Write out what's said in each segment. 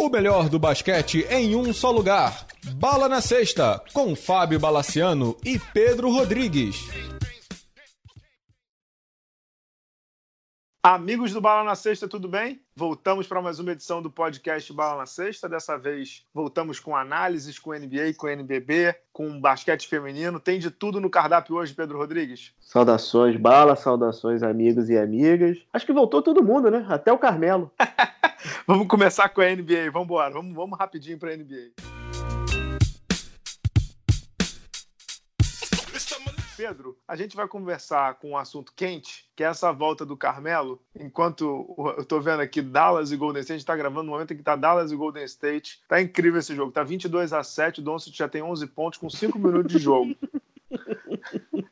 O melhor do basquete em um só lugar. Bala na Sexta, com Fábio Balaciano e Pedro Rodrigues. Amigos do Bala na Sexta, tudo bem? Voltamos para mais uma edição do podcast Bala na Sexta. Dessa vez voltamos com análises, com NBA, com NBB, com basquete feminino. Tem de tudo no cardápio hoje, Pedro Rodrigues. Saudações, Bala, saudações, amigos e amigas. Acho que voltou todo mundo, né? Até o Carmelo. vamos começar com a NBA. Vamos embora. Vamos, vamos rapidinho para a NBA. Pedro, a gente vai conversar com um assunto quente, que é essa volta do Carmelo. Enquanto eu tô vendo aqui Dallas e Golden State, a gente tá gravando no momento em que tá Dallas e Golden State. Tá incrível esse jogo. Tá 22 a 7, o Doncic já tem 11 pontos com 5 minutos de jogo.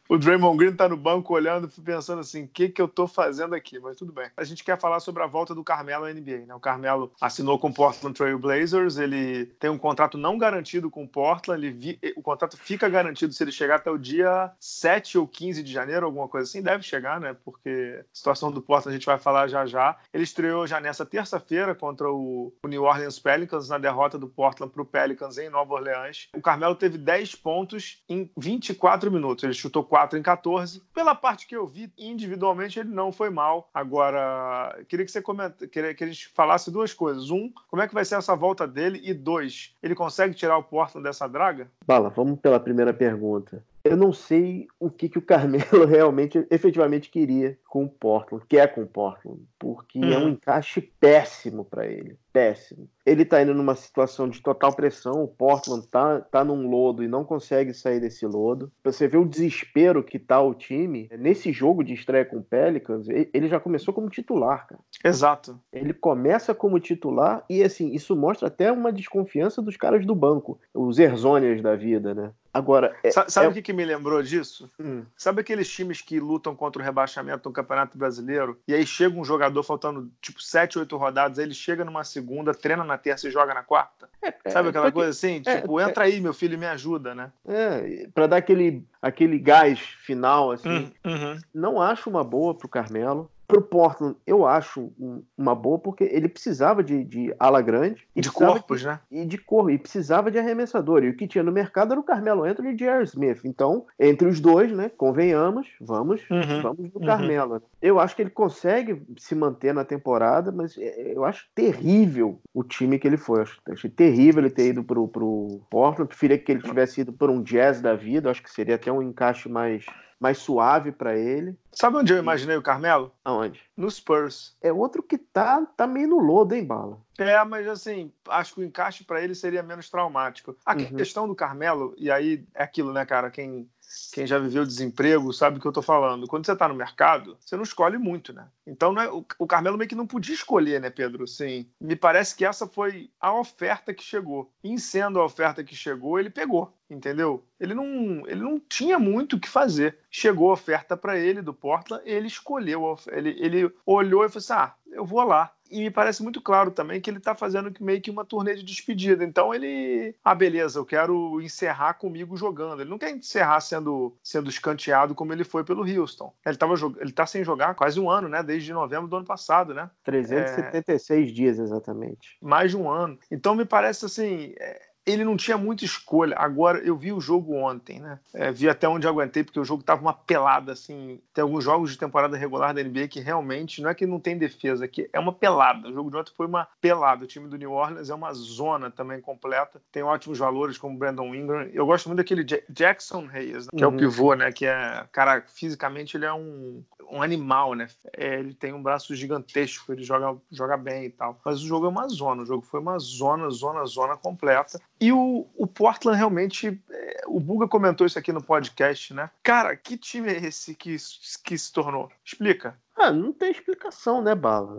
o Draymond Green tá no banco olhando, pensando assim, o que que eu tô fazendo aqui? Mas tudo bem. A gente quer falar sobre a volta do Carmelo à NBA, né? O Carmelo assinou com o Portland Trail Blazers, ele tem um contrato não garantido com o Portland, ele vi... o contrato fica garantido se ele chegar até o dia 7 ou 15 de janeiro, alguma coisa assim, deve chegar, né? Porque a situação do Portland a gente vai falar já já. Ele estreou já nessa terça-feira contra o New Orleans Pelicans, na derrota do Portland pro Pelicans em Nova Orleans. O Carmelo teve 10 pontos em 24 minutos, ele chutou 4 4 em 14. Pela parte que eu vi, individualmente ele não foi mal. Agora, queria que você comenta, queria que a gente falasse duas coisas. Um, como é que vai ser essa volta dele? E dois, ele consegue tirar o Portland dessa draga? Bala, vamos pela primeira pergunta eu não sei o que, que o Carmelo realmente, efetivamente queria com o Portland, quer com o Portland, porque é um uhum. encaixe péssimo para ele, péssimo. Ele tá indo numa situação de total pressão, o Portland tá, tá num lodo e não consegue sair desse lodo. Pra você ver o desespero que tá o time, nesse jogo de estreia com o Pelicans, ele já começou como titular, cara. Exato. Ele começa como titular e, assim, isso mostra até uma desconfiança dos caras do banco, os Erzonias da vida, né? Agora, é, sabe é... o que, que, me lembrou disso? Hum. Sabe aqueles times que lutam contra o rebaixamento no Campeonato Brasileiro e aí chega um jogador faltando tipo 7, 8 rodadas, aí ele chega numa segunda, treina na terça e joga na quarta? É, é sabe aquela coisa assim? É, tipo, entra aí, meu filho, e me ajuda, né? É, para dar aquele, aquele gás final, assim. Hum, uhum. Não acho uma boa pro Carmelo. Pro Portland, eu acho uma boa, porque ele precisava de, de ala grande. de corpos, de, né? E de corpo, e precisava de arremessador. E o que tinha no mercado era o Carmelo Anthony e J.R. Smith. Então, entre os dois, né, convenhamos, vamos, uhum, vamos no uhum. Carmelo. Eu acho que ele consegue se manter na temporada, mas é, eu acho terrível o time que ele foi. Eu acho, achei terrível ele ter ido pro, pro Portland. Eu preferia que ele tivesse ido por um jazz da vida. Eu acho que seria até um encaixe mais mais suave para ele. Sabe onde eu imaginei o Carmelo? Aonde? No Spurs. É outro que tá, tá meio no lodo, hein, Bala? É, mas assim, acho que o encaixe para ele seria menos traumático. A uhum. questão do Carmelo, e aí é aquilo, né, cara? Quem quem já viveu desemprego sabe o que eu estou falando. Quando você está no mercado, você não escolhe muito, né? Então é, o, o, Carmelo meio que não podia escolher, né, Pedro? Sim. Me parece que essa foi a oferta que chegou. E sendo a oferta que chegou, ele pegou, entendeu? Ele não, ele não tinha muito o que fazer. Chegou a oferta para ele do Portland, ele escolheu, ele, ele olhou e falou assim: ah, eu vou lá. E me parece muito claro também que ele está fazendo meio que uma turnê de despedida. Então ele, ah, beleza, eu quero encerrar comigo jogando. Ele não quer encerrar sendo, sendo escanteado como ele foi pelo Houston. Ele, tava, ele tá sem jogar quase um ano, né? Desde novembro do ano passado, né? 376 é... dias, exatamente. Mais de um ano. Então me parece assim. É ele não tinha muita escolha. Agora, eu vi o jogo ontem, né? É, vi até onde aguentei, porque o jogo tava uma pelada, assim. Tem alguns jogos de temporada regular da NBA que realmente não é que não tem defesa, que é uma pelada. O jogo de ontem foi uma pelada. O time do New Orleans é uma zona também completa. Tem ótimos valores, como Brandon Ingram. Eu gosto muito daquele Jackson Reyes, né? que uhum. é o uhum. pivô, né? Que é, cara, fisicamente ele é um, um animal, né? É, ele tem um braço gigantesco, ele joga, joga bem e tal. Mas o jogo é uma zona. O jogo foi uma zona, zona, zona completa. E o, o Portland realmente. É, o Buga comentou isso aqui no podcast, né? Cara, que time é esse que, que se tornou? Explica. Ah, não tem explicação, né, Bala?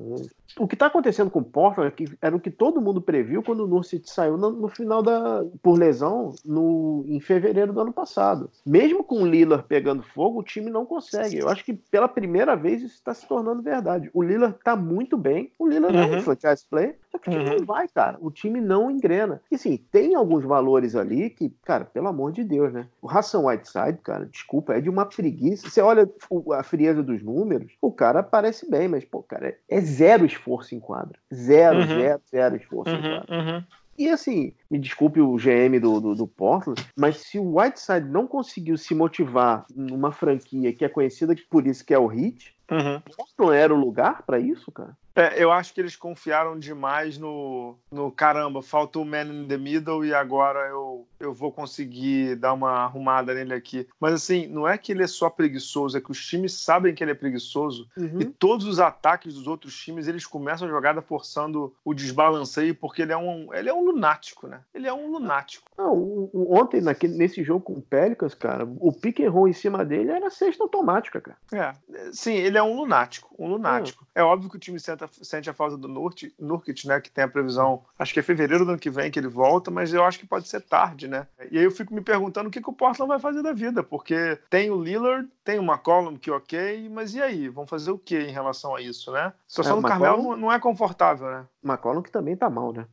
O que está acontecendo com o Portland é que era o que todo mundo previu quando o Nurkic saiu no, no, final da por lesão no, em fevereiro do ano passado. Mesmo com o Lillard pegando fogo, o time não consegue. Eu acho que pela primeira vez isso está se tornando verdade. O Lillard está muito bem. O Lillard uhum. é um uhum. franchise player, só que o time uhum. não vai, cara. O time não engrena. E assim, tem alguns valores ali que, cara, pelo amor de Deus, né? O Hassan Whiteside, cara, desculpa, é de uma preguiça. Você olha a frieza dos números, o cara cara parece bem, mas, pô, cara, é zero esforço em quadra. Zero, uhum. zero, zero esforço uhum, em quadra. Uhum. E assim, me desculpe o GM do, do, do, Portland, mas se o Whiteside não conseguiu se motivar numa franquia que é conhecida por isso, que é o Heat, uhum. Portland era o lugar para isso, cara? É, eu acho que eles confiaram demais no, no caramba, falta o man in the middle e agora eu, eu vou conseguir dar uma arrumada nele aqui. Mas assim, não é que ele é só preguiçoso, é que os times sabem que ele é preguiçoso uhum. e todos os ataques dos outros times eles começam a jogada forçando o desbalanceio porque ele é um, ele é um lunático, né? Ele é um lunático. Não, ontem, naquele, nesse jogo com o Pelicans, cara, o pick and roll em cima dele era sexta automática, cara. É, sim, ele é um lunático, um lunático. É, é óbvio que o time sente a falta do Nurkic, né? Que tem a previsão, acho que é fevereiro do ano que vem que ele volta, mas eu acho que pode ser tarde, né? E aí eu fico me perguntando o que, que o Portland vai fazer da vida, porque tem o Lillard, tem o McCollum que ok, mas e aí? Vão fazer o que em relação a isso, né? A situação é, do McCollum... Carmelo não é confortável, né? McCollum que também tá mal, né?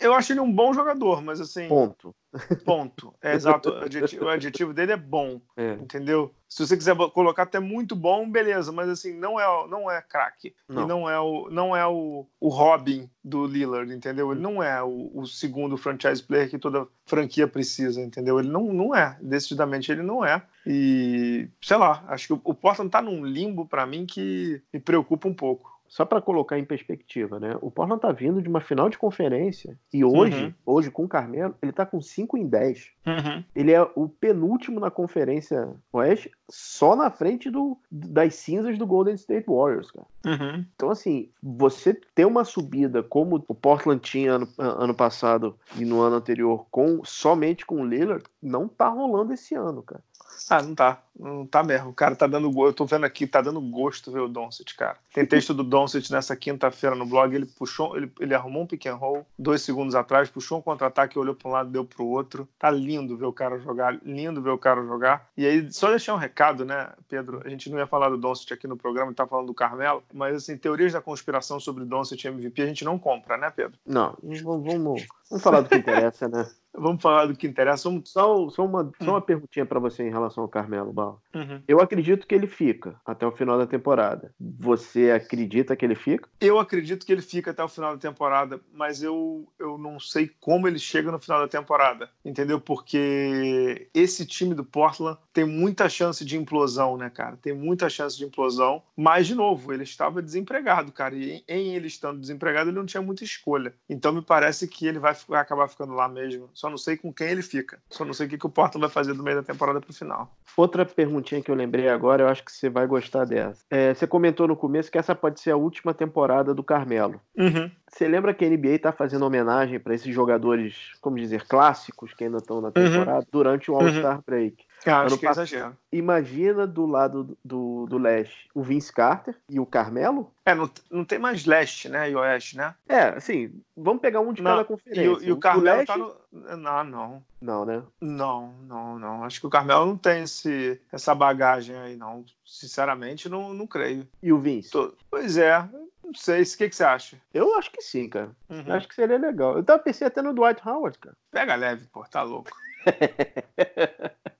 Eu acho ele um bom jogador, mas assim. Ponto. Ponto. É exato. O adjetivo, o adjetivo dele é bom. É. Entendeu? Se você quiser colocar até muito bom, beleza, mas assim, não é, não é craque. Não. E não é, o, não é o, o Robin do Lillard, entendeu? Ele não é o, o, segundo franchise player que toda franquia precisa, entendeu? Ele não, não é. Decididamente ele não é. E, sei lá, acho que o, o Portland tá num limbo para mim que me preocupa um pouco só para colocar em perspectiva, né? O Portland tá vindo de uma final de conferência e hoje, uhum. hoje com o Carmelo, ele tá com 5 em 10. Uhum. Ele é o penúltimo na conferência Oeste, só na frente do, das cinzas do Golden State Warriors, cara. Uhum. Então, assim, você ter uma subida como o Portland tinha ano, ano passado e no ano anterior, com somente com o Lillard, não tá rolando esse ano, cara. Ah, não tá. Não tá mesmo. O cara tá dando. Eu tô vendo aqui, tá dando gosto ver o Doncic, cara. Tem texto do Doncic nessa quinta-feira no blog. Ele puxou, ele, ele arrumou um pick and roll dois segundos atrás, puxou um contra-ataque, olhou pra um lado, deu pro outro. Tá lindo ver o cara jogar, lindo ver o cara jogar. E aí, só deixar um recado, né, Pedro? A gente não ia falar do Doncic aqui no programa, tá falando do Carmelo, mas assim, teorias da conspiração sobre Doncic MVP a gente não compra, né, Pedro? Não, vamos, vamos falar do que interessa, né? Vamos falar do que interessa. Só, só, uma, só uma hum. perguntinha para você em relação ao Carmelo Bala. Uhum. Eu acredito que ele fica até o final da temporada. Você acredita que ele fica? Eu acredito que ele fica até o final da temporada, mas eu, eu não sei como ele chega no final da temporada, entendeu? Porque esse time do Portland tem muita chance de implosão, né, cara? Tem muita chance de implosão. Mas, de novo, ele estava desempregado, cara. E em ele estando desempregado, ele não tinha muita escolha. Então, me parece que ele vai, vai acabar ficando lá mesmo. Só não sei com quem ele fica. Só não sei o que, que o Portland vai fazer do meio da temporada pro final. Outra perguntinha que eu lembrei agora, eu acho que você vai gostar dessa. É, você comentou no começo que essa pode ser a última temporada do Carmelo. Uhum. Você lembra que a NBA está fazendo homenagem para esses jogadores, como dizer, clássicos que ainda estão na uhum. temporada uhum. durante o All-Star uhum. Break? Ah, acho que é exagero. Imagina do lado do, do leste o Vince Carter e o Carmelo. É, não, não tem mais leste, né? E oeste, né? É, assim, vamos pegar um de não, cada conferência. E, o, e o Carmelo tá leste... tá no. Não, não. Não, né? Não, não, não. Acho que o Carmelo não tem esse, essa bagagem aí, não. Sinceramente, não, não creio. E o Vince? Tô... Pois é. Não sei. O que, que você acha? Eu acho que sim, cara. Uhum. Acho que seria legal. Eu tava pensando até no Dwight Howard, cara. Pega leve, pô. Tá louco.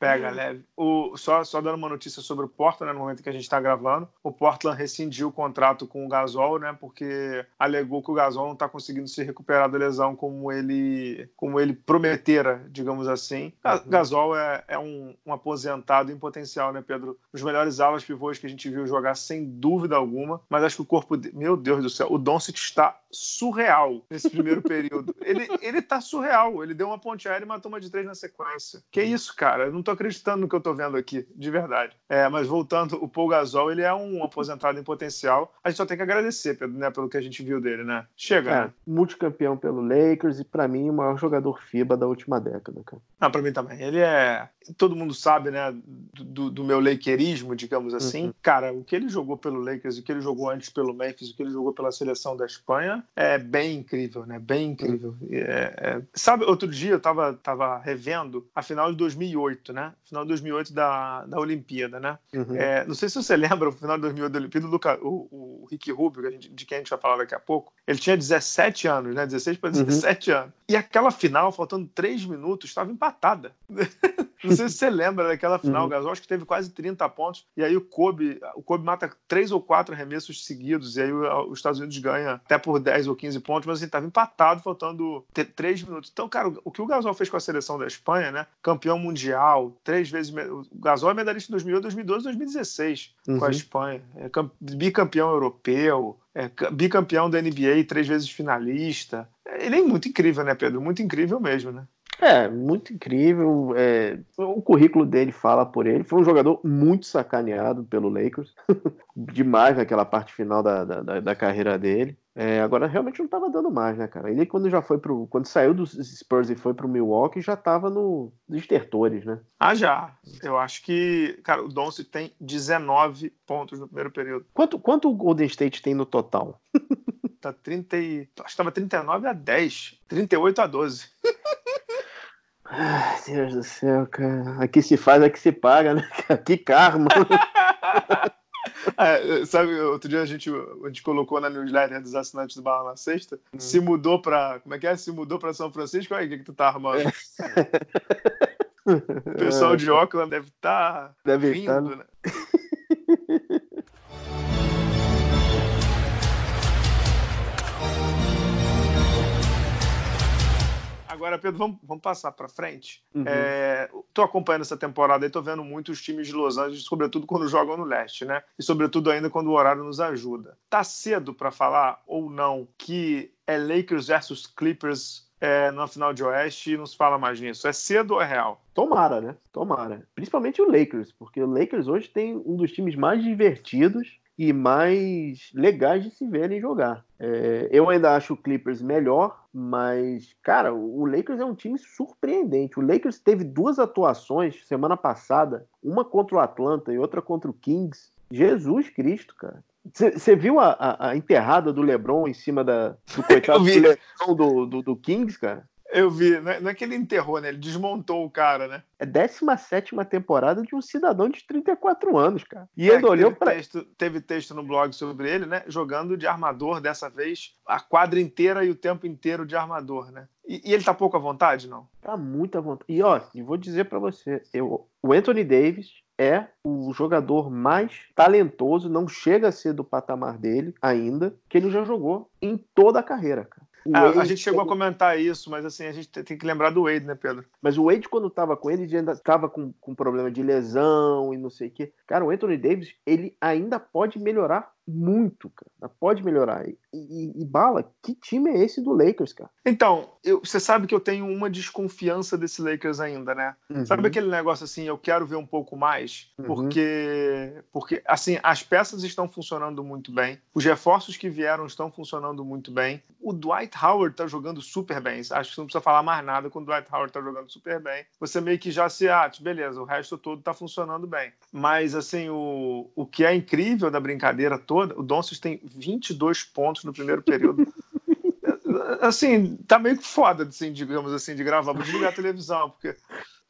Pega leve. O, só, só dando uma notícia sobre o Portland, né, no momento que a gente está gravando, o Portland rescindiu o contrato com o Gasol, né? Porque alegou que o Gasol não está conseguindo se recuperar da lesão como ele, como ele prometera, digamos assim. Uhum. Gasol é, é um, um, aposentado em potencial, né, Pedro? Os melhores alas pivôs que a gente viu jogar, sem dúvida alguma. Mas acho que o corpo. De... Meu Deus do céu, o Doncic está surreal nesse primeiro período. Ele, ele tá surreal. Ele deu uma ponte aérea e matou uma de três na sequência. Que isso, cara? Eu não tô tô acreditando no que eu tô vendo aqui, de verdade. É, mas voltando, o Paul Gasol, ele é um aposentado em potencial. A gente só tem que agradecer, Pedro, né, pelo que a gente viu dele, né? Chega, é, né? Multicampeão pelo Lakers e, para mim, o maior jogador FIBA da última década, cara. Ah, pra mim também. Ele é. Todo mundo sabe, né, do, do meu lakerismo, digamos assim. Uhum. Cara, o que ele jogou pelo Lakers, o que ele jogou antes pelo Memphis, o que ele jogou pela seleção da Espanha é bem incrível, né? Bem incrível. Uhum. É, é... Sabe, outro dia eu tava, tava revendo a final de 2008, né? Final de 2008 da, da Olimpíada, né? Uhum. É, não sei se você lembra, o final de 2008 da Olimpíada, o, Luca, o, o Rick Rubio, de quem a gente vai falar daqui a pouco, ele tinha 17 anos, né? 16 para 17 uhum. anos. E aquela final, faltando 3 minutos, estava empatada. Não sei se você lembra daquela final, uhum. Gasol acho que teve quase 30 pontos, e aí o Kobe, o Kobe mata três ou quatro arremessos seguidos, e aí os Estados Unidos ganha até por 10 ou 15 pontos, mas ele estava empatado, faltando três minutos. Então, cara, o que o Gasol fez com a seleção da Espanha, né? Campeão mundial, três vezes. O Gasol é medalhista em 2008, 2012 2016 uhum. com a uhum. Espanha. É bicampeão europeu, é bicampeão da NBA, três vezes finalista. Ele é muito incrível, né, Pedro? Muito incrível mesmo, né? É, muito incrível. É, o currículo dele fala por ele. Foi um jogador muito sacaneado pelo Lakers. Demais naquela parte final da, da, da carreira dele. É, agora realmente não estava dando mais, né, cara? Ele quando já foi pro. Quando saiu dos Spurs e foi pro Milwaukee, já estava no, nos estertores, né? Ah, já. Eu acho que, cara, o Doncic tem 19 pontos no primeiro período. Quanto, quanto o Golden State tem no total? tá 30 e... Acho que estava 39 a 10. 38 a 12. Ai, Deus do céu, cara. Aqui se faz, aqui se paga, né? Que karma. É, sabe, outro dia a gente, a gente colocou na newsletter dos assinantes do Bala na Sexta, hum. se mudou para Como é que é? Se mudou para São Francisco, aí o que, que tu tá arrumando? É. o pessoal de óculos deve estar tá deve rindo, tá... né? Agora, Pedro, vamos, vamos passar para frente. Uhum. É, acompanhando essa temporada e tô vendo muitos times de Los Angeles, sobretudo quando jogam no leste, né? E sobretudo ainda quando o horário nos ajuda. Tá cedo para falar ou não que é Lakers versus Clippers é, na final de Oeste e nos fala mais nisso. É cedo ou é real? Tomara, né? Tomara. Principalmente o Lakers, porque o Lakers hoje tem um dos times mais divertidos e mais legais de se verem jogar. É, eu ainda acho o Clippers melhor, mas, cara, o Lakers é um time surpreendente. O Lakers teve duas atuações semana passada, uma contra o Atlanta e outra contra o Kings. Jesus Cristo, cara. Você viu a, a, a, enterrada do LeBron em cima da, do coitado do, do, do, do Kings, cara? Eu vi, não é, não é que ele enterrou, né? Ele desmontou o cara, né? É 17 temporada de um cidadão de 34 anos, cara. E é, ele olhou para. Teve texto no blog sobre ele, né? Jogando de armador dessa vez, a quadra inteira e o tempo inteiro de armador, né? E, e ele tá pouco à vontade, não? Tá muito à vontade. E ó, e vou dizer para você, eu, o Anthony Davis é o jogador mais talentoso, não chega a ser do patamar dele ainda, que ele já jogou em toda a carreira, cara. Ah, a gente chegou a comentar isso, mas assim, a gente tem que lembrar do Wade, né, Pedro? Mas o Wade, quando tava com ele, ainda tava com, com problema de lesão e não sei o quê. Cara, o Anthony Davis, ele ainda pode melhorar muito, cara. Pode melhorar. E, e, e, Bala, que time é esse do Lakers, cara? Então, eu, você sabe que eu tenho uma desconfiança desse Lakers ainda, né? Uhum. Sabe aquele negócio assim, eu quero ver um pouco mais, uhum. porque, porque, assim, as peças estão funcionando muito bem, os reforços que vieram estão funcionando muito bem. O Dwight Howard tá jogando super bem. Acho que você não precisa falar mais nada quando o Dwight Howard tá jogando super bem. Você meio que já se, ah, beleza, o resto todo tá funcionando bem. Mas, assim, o, o que é incrível da brincadeira toda o Doncic tem 22 pontos no primeiro período. assim, tá meio que foda, assim, digamos assim, de gravar. Vou desligar a televisão, porque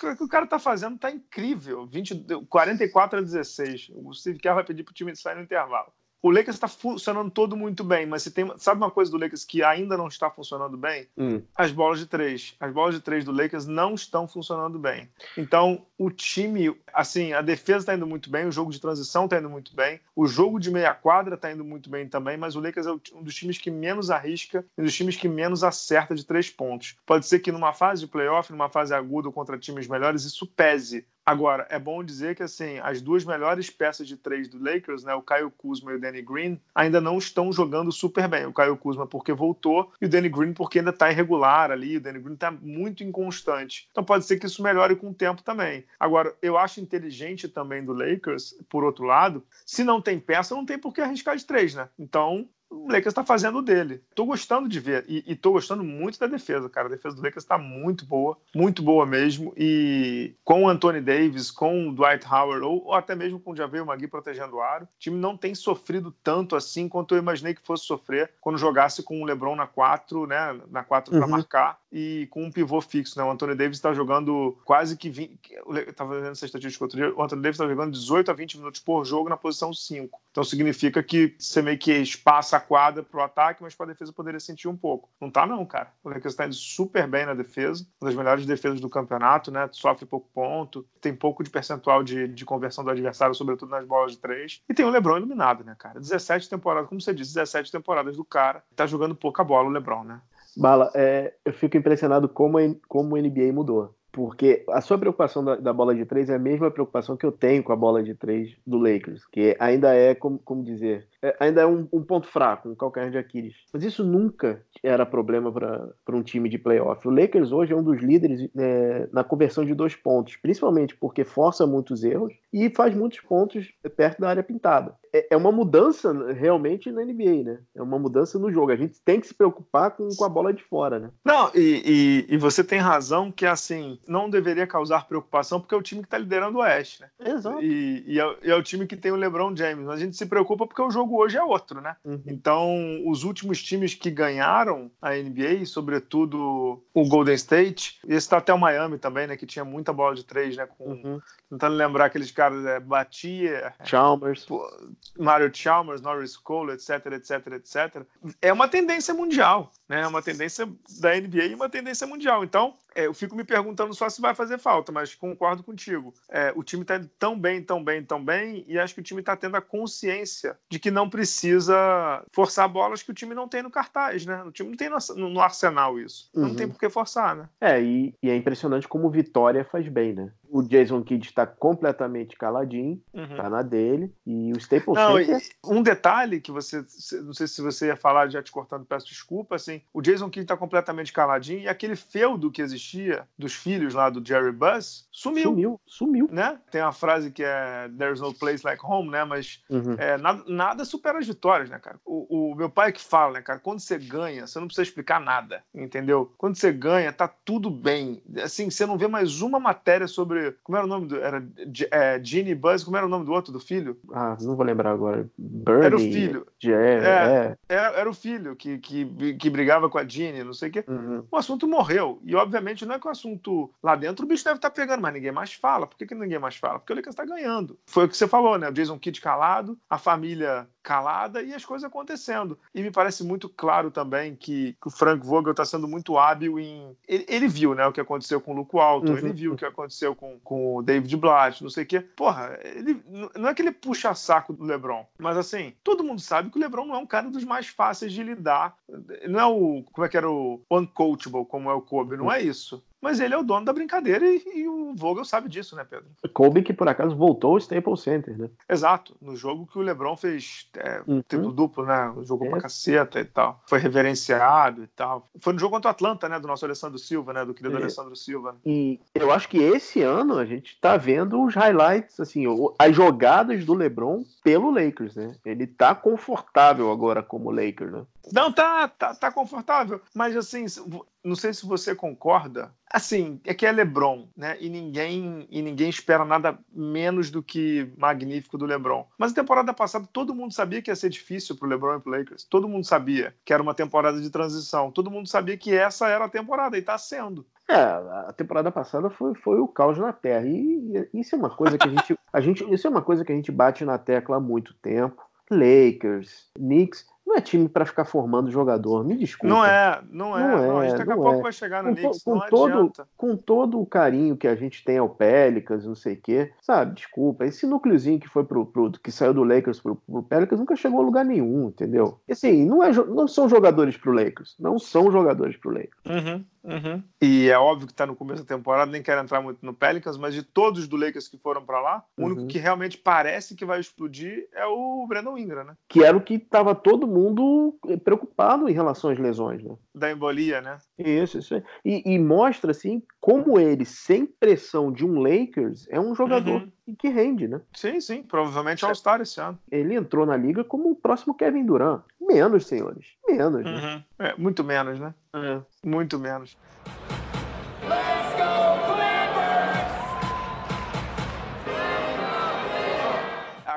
o que o cara tá fazendo tá incrível. 20, 44 a 16. O Steve Kerr vai pedir pro time sair no intervalo o Lakers está funcionando todo muito bem, mas se tem, sabe uma coisa do Lakers que ainda não está funcionando bem? Hum. As bolas de três. As bolas de três do Lakers não estão funcionando bem. Então, o time, assim, a defesa está indo muito bem, o jogo de transição está indo muito bem, o jogo de meia quadra está indo muito bem também, mas o Lakers é um dos times que menos arrisca e um dos times que menos acerta de três pontos. Pode ser que numa fase de playoff, numa fase aguda contra times melhores, isso pese, Agora, é bom dizer que assim, as duas melhores peças de três do Lakers, né, o Kyle Kuzma e o Danny Green, ainda não estão jogando super bem. O Kyle Kuzma porque voltou e o Danny Green porque ainda está irregular ali. O Danny Green está muito inconstante. Então pode ser que isso melhore com o tempo também. Agora, eu acho inteligente também do Lakers, por outro lado, se não tem peça, não tem por que arriscar de três, né? Então o Lakers está fazendo dele. Tô gostando de ver e, e tô gostando muito da defesa, cara. A defesa do Lakers está muito boa, muito boa mesmo. E com o Anthony Davis, com o Dwight Howard ou, ou até mesmo com o Javier Magui protegendo o aro, o time não tem sofrido tanto assim quanto eu imaginei que fosse sofrer quando jogasse com o LeBron na 4, né, na 4 para uhum. marcar e com um pivô fixo, né? O Anthony Davis está jogando quase que 20, eu estava vendo essa estatística outro dia, o Anthony Davis está jogando 18 a 20 minutos por jogo na posição 5. Então significa que você meio que espaça a quadra pro ataque, mas para a defesa poderia sentir um pouco. Não tá não, cara. O Lakers está indo super bem na defesa, uma das melhores defesas do campeonato, né? Sofre pouco ponto, tem pouco de percentual de, de conversão do adversário, sobretudo nas bolas de três. E tem o LeBron iluminado, né, cara? 17 temporadas, como você disse, 17 temporadas do cara. Tá jogando pouca bola o LeBron, né? Bala, é, eu fico impressionado como, como o NBA mudou. Porque a sua preocupação da, da, bola de três é a mesma preocupação que eu tenho com a bola de três do Lakers, que ainda é, como, como dizer, é, ainda é um, um, ponto fraco, um calcanhar de Aquiles. Mas isso nunca era problema para um time de playoff. O Lakers hoje é um dos líderes é, na conversão de dois pontos, principalmente porque força muitos erros e faz muitos pontos perto da área pintada. É, é uma mudança realmente na NBA, né? É uma mudança no jogo. A gente tem que se preocupar com, com a bola de fora, né? Não, e, e, e você tem razão que assim não deveria causar preocupação porque é o time que está liderando o Oeste, né? Exato. E, e é, é, o time que tem o LeBron James. Mas a gente se preocupa porque o jogo jogo hoje é outro, né? Uhum. Então, os últimos times que ganharam a NBA, sobretudo o Golden State, e esse tá até o Miami também, né? Que tinha muita bola de três, né? Com, uhum. Tentando lembrar aqueles caras, é, Batia, Chalmers, Mario Chalmers, Norris Cole, etc, etc, etc. É uma tendência mundial, né? É uma tendência da NBA e uma tendência mundial. Então, é, eu fico me perguntando só se vai fazer falta, mas concordo contigo. É, o time está indo tão bem, tão bem, tão bem, e acho que o time está tendo a consciência de que não precisa forçar bolas que o time não tem no cartaz, né? O time não tem no, no arsenal isso. Uhum. Não tem por que forçar, né? É, e, e é impressionante como Vitória faz bem, né? O Jason Kidd está completamente caladinho, uhum. tá na dele, e o Staples não, Center... Um detalhe que você, não sei se você ia falar, já te cortando, peço desculpa, assim, o Jason Kidd está completamente caladinho, e aquele feudo que existia dos filhos lá do Jerry Buss sumiu. Sumiu, sumiu. Né? Tem uma frase que é There's no place like home, né? Mas uhum. é, nada, nada, supera as vitórias, né, cara? O, o meu pai que fala, né, cara, quando você ganha, você não precisa explicar nada, entendeu? Quando você ganha, tá tudo bem. Assim, você não vê mais uma matéria sobre sobre. Como era o nome do. Era é, Gene Buzz, como era o nome do outro, do filho? Ah, não vou lembrar agora. Bernie. Era o filho. É, é. Era, era, o filho que, que, que brigava com a Gene, não sei o quê. Uhum. O assunto morreu. E, obviamente, não é que o assunto lá dentro o bicho deve estar tá pegando, mas ninguém mais fala. Por que, que ninguém mais fala? Porque o Lakers está ganhando. Foi o que você falou, né? O Jason Kidd calado, a família calada e as coisas acontecendo. E me parece muito claro também que, que o Frank Vogel está sendo muito hábil em. Ele, ele, viu né, o que aconteceu com o Luco Alto, uhum. ele viu o que aconteceu com, com o David Blatt, não sei o quê. Porra, ele, não é que ele puxa saco do LeBron, mas assim, todo mundo sabe que o LeBron não é um cara dos mais fáceis de lidar. Não é o. Como é que era o uncoachable, como é o Kobe, não é isso mas ele é o dono da brincadeira e, e, o Vogel sabe disso, né, Pedro? Kobe que por acaso voltou ao Staples Center, né? Exato, no jogo que o LeBron fez é, uhum. triplo duplo, né? Jogou é. pra caceta e tal. Foi reverenciado e tal. Foi no jogo contra o Atlanta, né, do nosso Alessandro Silva, né, do querido é. Alessandro Silva. E eu acho que esse ano a gente tá vendo os highlights, assim, as jogadas do LeBron pelo Lakers, né? Ele tá confortável agora como Lakers, né? Não, tá, tá, tá confortável. Mas assim, não sei se você concorda. Assim, é que é LeBron, né? E ninguém, e ninguém espera nada menos do que magnífico do LeBron. Mas a temporada passada todo mundo sabia que ia ser difícil pro LeBron e pro Lakers. Todo mundo sabia que era uma temporada de transição. Todo mundo sabia que essa era a temporada e tá sendo. É, a temporada passada foi, foi o caos na Terra. E, e isso é uma coisa que a gente, a gente. Isso é uma coisa que a gente bate na tecla há muito tempo. Lakers, Knicks, não é time para ficar formando jogador, me desculpa. Não é, não é. Não é não, a gente daqui a pouco é. vai chegar no com, Knicks, com todo. Com todo o carinho que a gente tem ao Pelicans, não sei o quê, sabe? Desculpa, esse núcleozinho que foi pro, pro que saiu do Lakers pro, pro Pelicans nunca chegou a lugar nenhum, entendeu? E assim, não, é, não são jogadores pro Lakers, não são jogadores pro Lakers. Uhum. Uhum. E é óbvio que está no começo da temporada, nem quero entrar muito no Pelicans, mas de todos do Lakers que foram para lá, o único uhum. que realmente parece que vai explodir é o Brandon Ingram, né? Que era o que estava todo mundo preocupado em relação às lesões, né? Da embolia, né? Isso, isso. E, e mostra, assim, como ele, sem pressão de um Lakers, é um jogador uhum. que rende, né? Sim, sim. Provavelmente All-Star esse ano. Ele entrou na liga como o próximo Kevin Durant. Menos, senhores. Menos. Né? Uhum. É, muito menos, né? É. Muito menos.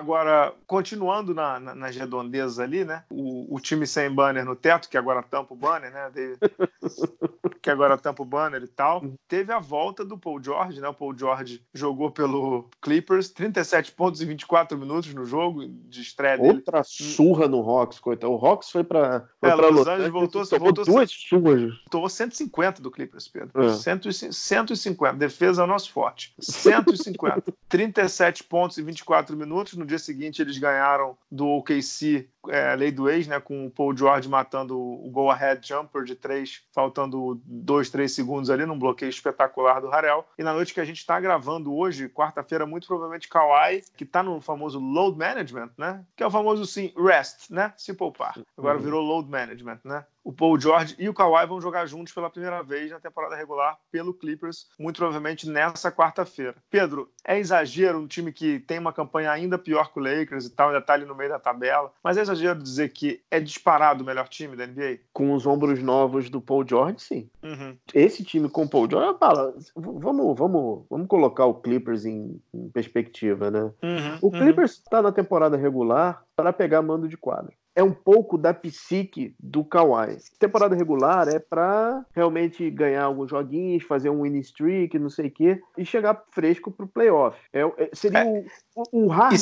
Agora, continuando na, na, nas redondezas ali, né? O, o, time sem banner no teto, que agora tampa o banner, né? Que agora tampa o banner e tal. Teve a volta do Paul George, né? O Paul George jogou pelo Clippers, 37 pontos em 24 minutos no jogo de estreia dele. Outra surra no Rocks, coitado. O Rocks foi pra, foi É, pra Los Angeles voltou- voltou- duas surras. Tomou 150 do Clippers, Pedro. É. 150. Defesa é o nosso forte. 150. 37 pontos em 24 minutos. No dia seguinte, eles ganharam do OKC, é, lei do ex, né? Com o Paul George matando o go-ahead jumper de três, faltando dois, três segundos ali, num bloqueio espetacular do Harrell. E na noite que a gente está gravando hoje, quarta-feira, muito provavelmente Kawhi, que está no famoso load management, né? Que é o famoso, sim, rest, né? Se poupar. Agora Uhum. virou load management, né? O Paul George e o Kawhi vão jogar juntos pela primeira vez na temporada regular pelo Clippers, muito provavelmente nessa quarta-feira. Pedro, é exagero um time que tem uma campanha ainda pior que o Lakers e tal, ainda tá ali no meio da tabela, mas é exagero dizer que é disparado o melhor time da NBA? Com os ombros novos do Paul George, sim. Uhum. Esse time com o Paul George, fala, vamos, vamos, vamos colocar o Clippers em, em perspectiva, né? Uhum. O Clippers está na temporada regular para pegar mando de quadra. É um pouco da psique do Kawhi. Temporada regular é para realmente ganhar alguns joguinhos, fazer um winning streak, não sei o quê, e chegar fresco pro playoff. É, é- seria o, o, o Harden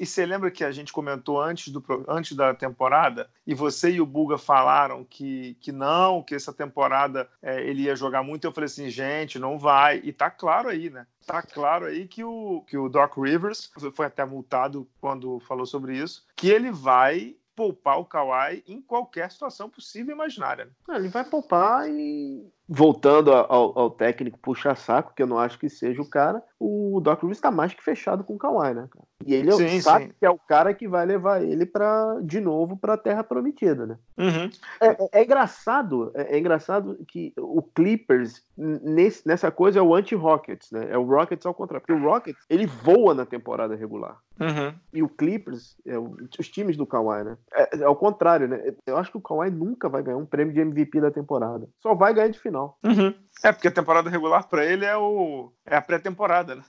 E você lembra que a gente comentou antes, do, antes da temporada, e você e o Buga falaram que, que não, que essa temporada é, ele ia jogar muito. Eu falei assim, gente, não vai. E tá claro aí, né? Tá claro aí que o, que o Doc Rivers foi até multado quando falou sobre isso, que ele vai poupar o Kawhi em qualquer situação possível e imaginária. Ele vai poupar e. Voltando ao, ao técnico puxa-saco, que eu não acho que seja o cara, o Doc Rivers está mais que fechado com o Kawhi, né, cara? E ele é o- Sim, sabe sim. que é o cara que vai levar ele para de novo para a Terra Prometida, né? Uhum. É, é- é engraçado, é, é engraçado que o Clippers nesse- nessa coisa é o anti-Rockets, né? É o Rockets ao contrário, porque o Rockets ele voa na temporada regular. Uhum. E o Clippers, é o- os times do Kawhi, né? É, é ao contrário, né? Eu acho que o Kawhi nunca vai ganhar um prêmio de MVP da temporada. Só vai ganhar de final. Uhum. É, porque a temporada regular para ele é, o, é a pré-temporada, né?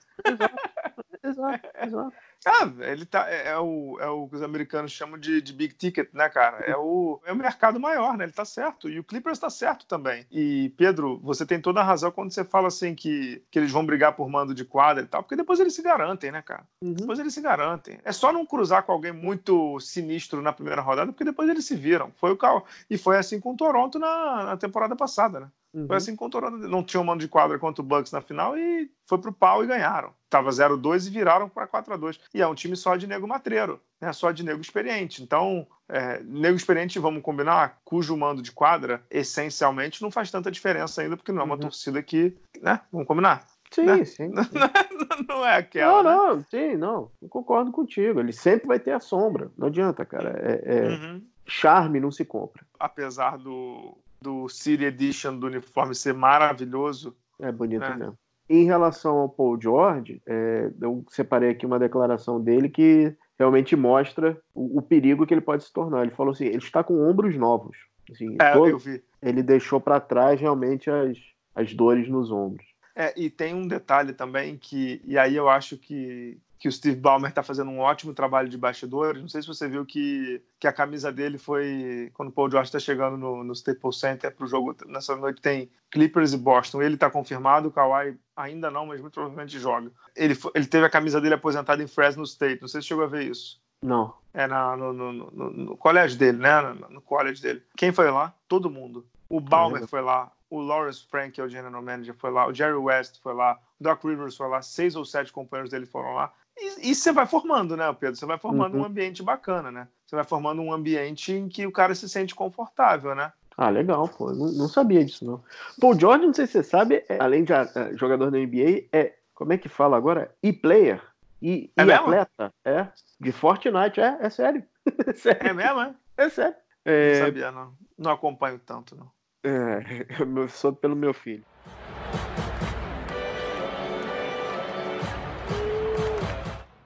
Exato, exato. Ah, ele tá. É, é o, é o que os americanos chamam de, de big ticket, né, cara? É o, é o mercado maior, né? Ele tá certo. E o Clippers tá certo também. E, Pedro, você tem toda a razão quando você fala assim que, que eles vão brigar por mando de quadra e tal, porque depois eles se garantem, né, cara? Uhum. Depois eles se garantem. É só não cruzar com alguém muito sinistro na primeira rodada, porque depois eles se viram. Foi o cal... E foi assim com o Toronto na, na temporada passada, né? Uhum. Foi assim com o Toronto. Não tinha um mando de quadra contra o Bucks na final e foi pro pau e ganharam. Tava 0-2 e viraram para 4-2. E é um time só de nego matreiro, né? Só de nego experiente. Então, é, nego experiente, vamos combinar, cujo mando de quadra, essencialmente, não faz tanta diferença ainda, porque não é uma Uhum. torcida que, né? Vamos combinar? Sim, né? sim. não é aquela. Não, né? não, sim, não. Eu concordo contigo. Ele sempre vai ter a sombra. Não adianta, cara. É, é- Uhum. Charme não se compra. Apesar do, do City Edition do uniforme ser maravilhoso, É bonito É. mesmo. Em relação ao Paul George, é, eu separei aqui uma declaração dele que realmente mostra o, o perigo que ele pode se tornar. Ele falou assim: ele está com ombros novos. Assim, é, todo- eu vi. Ele deixou para trás realmente as, as dores nos ombros. É, e tem um detalhe também que, e aí eu acho que, que o Steve Ballmer está fazendo um ótimo trabalho de bastidores. Não sei se você viu que, que a camisa dele foi quando o Paul George está chegando no, no Staples Center para o jogo nessa noite tem Clippers e Boston. Ele está confirmado, o Kawhi ainda não, mas muito provavelmente joga. Ele, ele teve a camisa dele aposentada em Fresno State. Não sei se chegou a ver isso. Não. É na, no, no, no, no colégio dele, né? No, no college dele. Quem foi lá? Todo mundo. O Balmer legal. foi lá. O Lawrence Frank, que é o general manager, foi lá. O Jerry West foi lá. O Doc Rivers foi lá. Seis ou sete companheiros dele foram lá. E, e você vai formando, né, Pedro? Você vai formando Uhum. um ambiente bacana, né? Você vai formando um ambiente em que o cara se sente confortável, né? Ah, legal, pô. Não, não sabia disso, não. Paul George, não sei se você sabe, é, além de ah, ah, jogador da NBA, é. Como é que fala agora? E-player. E, É e atleta. É. De Fortnite, é, é sério. É sério. É mesmo, é? É sério. Não É, sabia, não. Não acompanho tanto, não. é, eu sou pelo meu filho.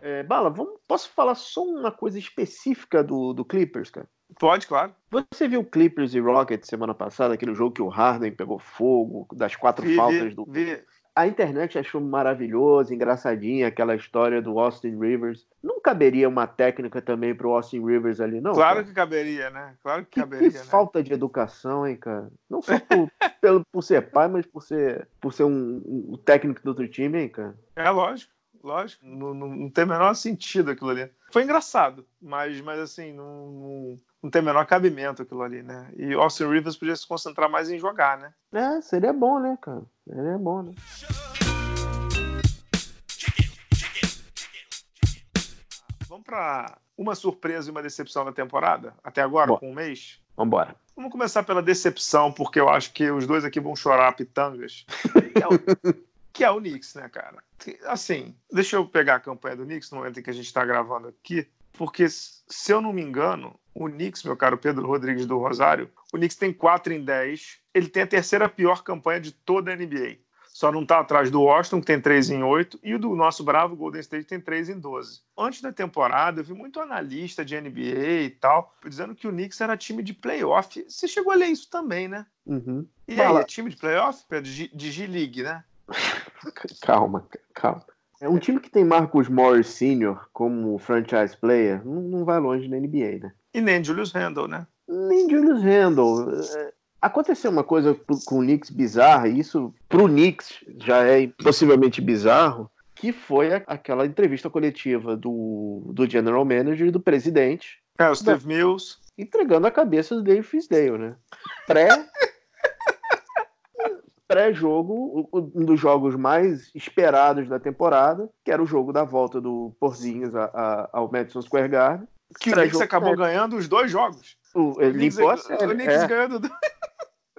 É, Bala, vamos, posso falar só uma coisa específica do, do Clippers, cara? Pode, claro. Você viu Clippers e Rockets semana passada, aquele jogo que o Harden pegou fogo, das quatro Vi, faltas do. vi. a internet achou maravilhoso, engraçadinha aquela história do Austin Rivers. Não caberia uma técnica também pro Austin Rivers ali, não? Claro cara? que caberia, né? Claro que, Que, caberia, que né? falta de educação, hein, cara? Não só por, pelo, por ser pai, mas por ser, por ser um, um técnico do outro time, hein, cara? É lógico, lógico. Não, não, não tem o menor sentido aquilo ali. Foi engraçado, mas, mas assim, não, não, não tem o menor cabimento aquilo ali, né? E o Austin Rivers podia se concentrar mais em jogar, né? É, seria bom, né, cara? Seria bom, né? Vamos para uma surpresa e uma decepção da temporada, até agora, Bom. com um mês. Vambora. Vamos começar pela decepção, porque eu acho que os dois aqui vão chorar pitangas. Que é o, Knicks, né, cara? Assim, deixa eu pegar a campanha do Knicks no momento em que a gente está gravando aqui, porque, se eu não me engano, o Knicks, meu caro Pedro Rodrigues do Rosário, o Knicks tem 4 em 10. Ele tem a terceira pior campanha de toda a NBA. Só não está atrás do Washington, que tem 3 em 8, e o do nosso bravo Golden State tem 3 em 12. Antes da temporada, eu vi muito analista de NBA e tal, dizendo que o Knicks era time de playoff. Você chegou a ler isso também, né? Uhum. E Fala. aí, é time de playoff, Pedro? De G-League, né? Calma, calma. É um time que tem Marcus Morris Sr. como franchise player, não, não vai longe na NBA, né? E nem Julius Randle, né? Nem Julius Randle. É, Aconteceu uma coisa com o Knicks bizarra, e isso pro Knicks já é possivelmente bizarro, que foi aquela entrevista coletiva do, do general manager e do presidente É, o Steve Mills. entregando a cabeça do Dave Fisdale, né? Pré. Pré-jogo, um dos jogos mais esperados da temporada, que era o jogo da volta do Porzinhos a- a- ao Madison Square Garden. Que o Knicks acabou sério. ganhando os dois jogos. O, O Knicks, limpou a o. Knicks é. ganhando.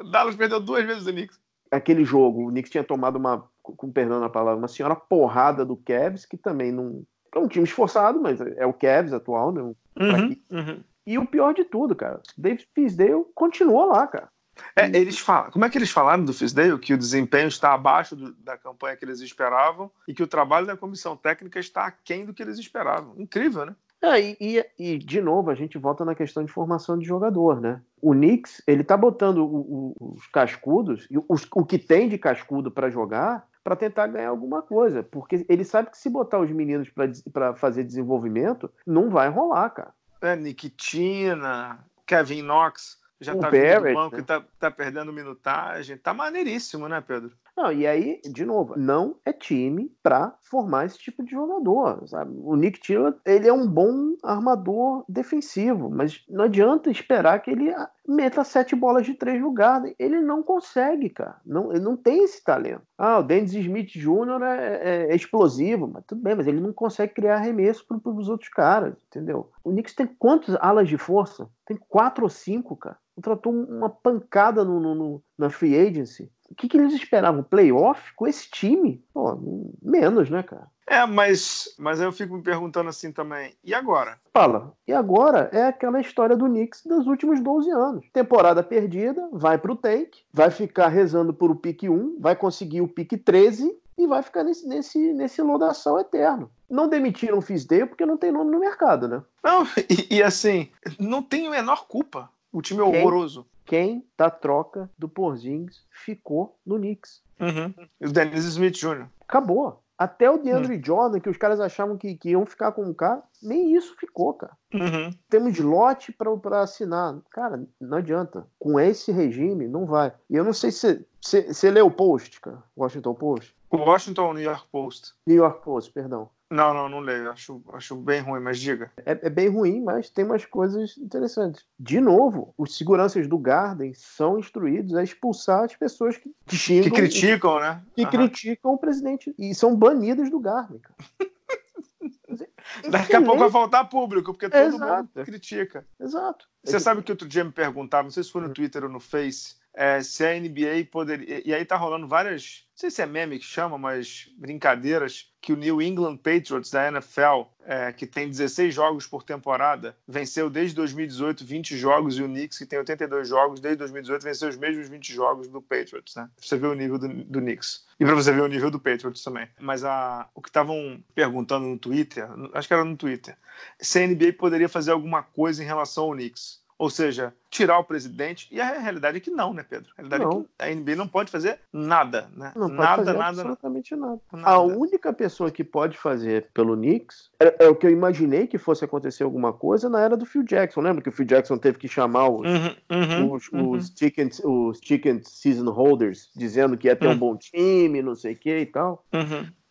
O Dallas perdeu duas vezes o Knicks. aquele jogo, o Knicks tinha tomado uma, com perdão na palavra, uma senhora porrada do Cavs, que também não. É um time esforçado, mas é o Cavs atual, né? Uhum, uhum. E o pior de tudo, cara, David Fisdale continuou lá, cara. É, eles falam, como é que eles falaram do Fisdale? Que o desempenho está abaixo do- da campanha que eles esperavam e que o trabalho da comissão técnica está aquém do que eles esperavam. Incrível, né? É, e, e- e, de novo, a gente volta na questão de formação de jogador, né? O Knicks, ele tá botando o- o- os cascudos, e os- o que tem de cascudo para jogar, para tentar ganhar alguma coisa. Porque ele sabe que se botar os meninos para fazer desenvolvimento, não vai rolar, cara. É, Nikitina, Kevin Knox já O tá vindo do banco né? tá, tá perdendo minutagem. Tá maneiríssimo, né, Pedro? Não, e aí, de novo, não é time para formar esse tipo de jogador, sabe? O Nick Tilla, ele é um bom armador defensivo, mas não adianta esperar que ele ah, meta sete bolas de três no Garden. Ele não consegue, cara. Não, ele não tem esse talento. Ah, o Dennis Smith Jr. É, é- é explosivo, mas tudo bem, mas ele não consegue criar arremesso para os outros caras, entendeu? O Knicks tem quantos alas de força? Tem quatro ou cinco, cara. Contratou uma pancada no, no- no- na free agency. O que, que eles esperavam? Playoff com esse time? Pô, menos, né, cara? É, mas, mas eu fico me perguntando assim também. E agora? Fala. E agora é aquela história do Knicks dos últimos 12 anos. Temporada perdida, vai pro tank, vai ficar rezando por o pique 1, vai conseguir o pique 13 e vai ficar nesse, nesse, nesse lodação eterno. Não demitiram o Fisdale porque não tem nome no mercado, né? Não, e, e assim, não tem a menor culpa. O time é horroroso. Quem da troca do Porzingis ficou no Knicks. Uhum. E o Dennis Smith Jr. Acabou. Até o DeAndre Jordan, que os caras achavam que, que iam ficar com o cara, nem isso ficou, cara. Uhum. Temos lote para assinar. Cara, não adianta. Com esse regime, não vai. E eu não sei se você leu o post, cara. Washington Post? O Washington ou o New York Post? New York Post, perdão. Não, não, não leio. Acho, acho bem ruim, mas diga. É, é bem ruim, mas tem umas coisas interessantes. De novo, os seguranças do Garden são instruídos a expulsar as pessoas que xingam Que criticam, né? e Aham. criticam o presidente. E são banidas do Garden, cara. Daqui a pouco vai faltar público, porque todo Exato. mundo critica. Exato. Você sabe que outro dia me perguntaram, não sei se foi Hum. no Twitter ou no Face, é, se a NBA poderia. E aí tá rolando várias. Não sei se é meme que chama, mas brincadeiras, que o New England Patriots da NFL, é, que tem 16 jogos por temporada, venceu desde 2018 20 jogos, e o Knicks, que tem 82 jogos, desde 2018 venceu os mesmos 20 jogos do Patriots, né? Pra você ver o nível do, do Knicks. E pra você ver o nível do Patriots também. Mas a, o que estavam perguntando no Twitter, acho que era no Twitter, se a NBA poderia fazer alguma coisa em relação ao Knicks. Ou seja, tirar o presidente. E a realidade é que não, né, Pedro? A realidade Não. é que a NBA não pode fazer nada, né? Não pode nada, fazer nada, absolutamente nada. nada. A única pessoa que pode fazer pelo Knicks é, é o que eu imaginei que fosse acontecer alguma coisa na era do Phil Jackson. Lembra que o Phil Jackson teve que chamar os, Uhum, uhum, os, uhum. os, chicken, os chicken season holders dizendo que ia ter um bom time, não sei o que e tal.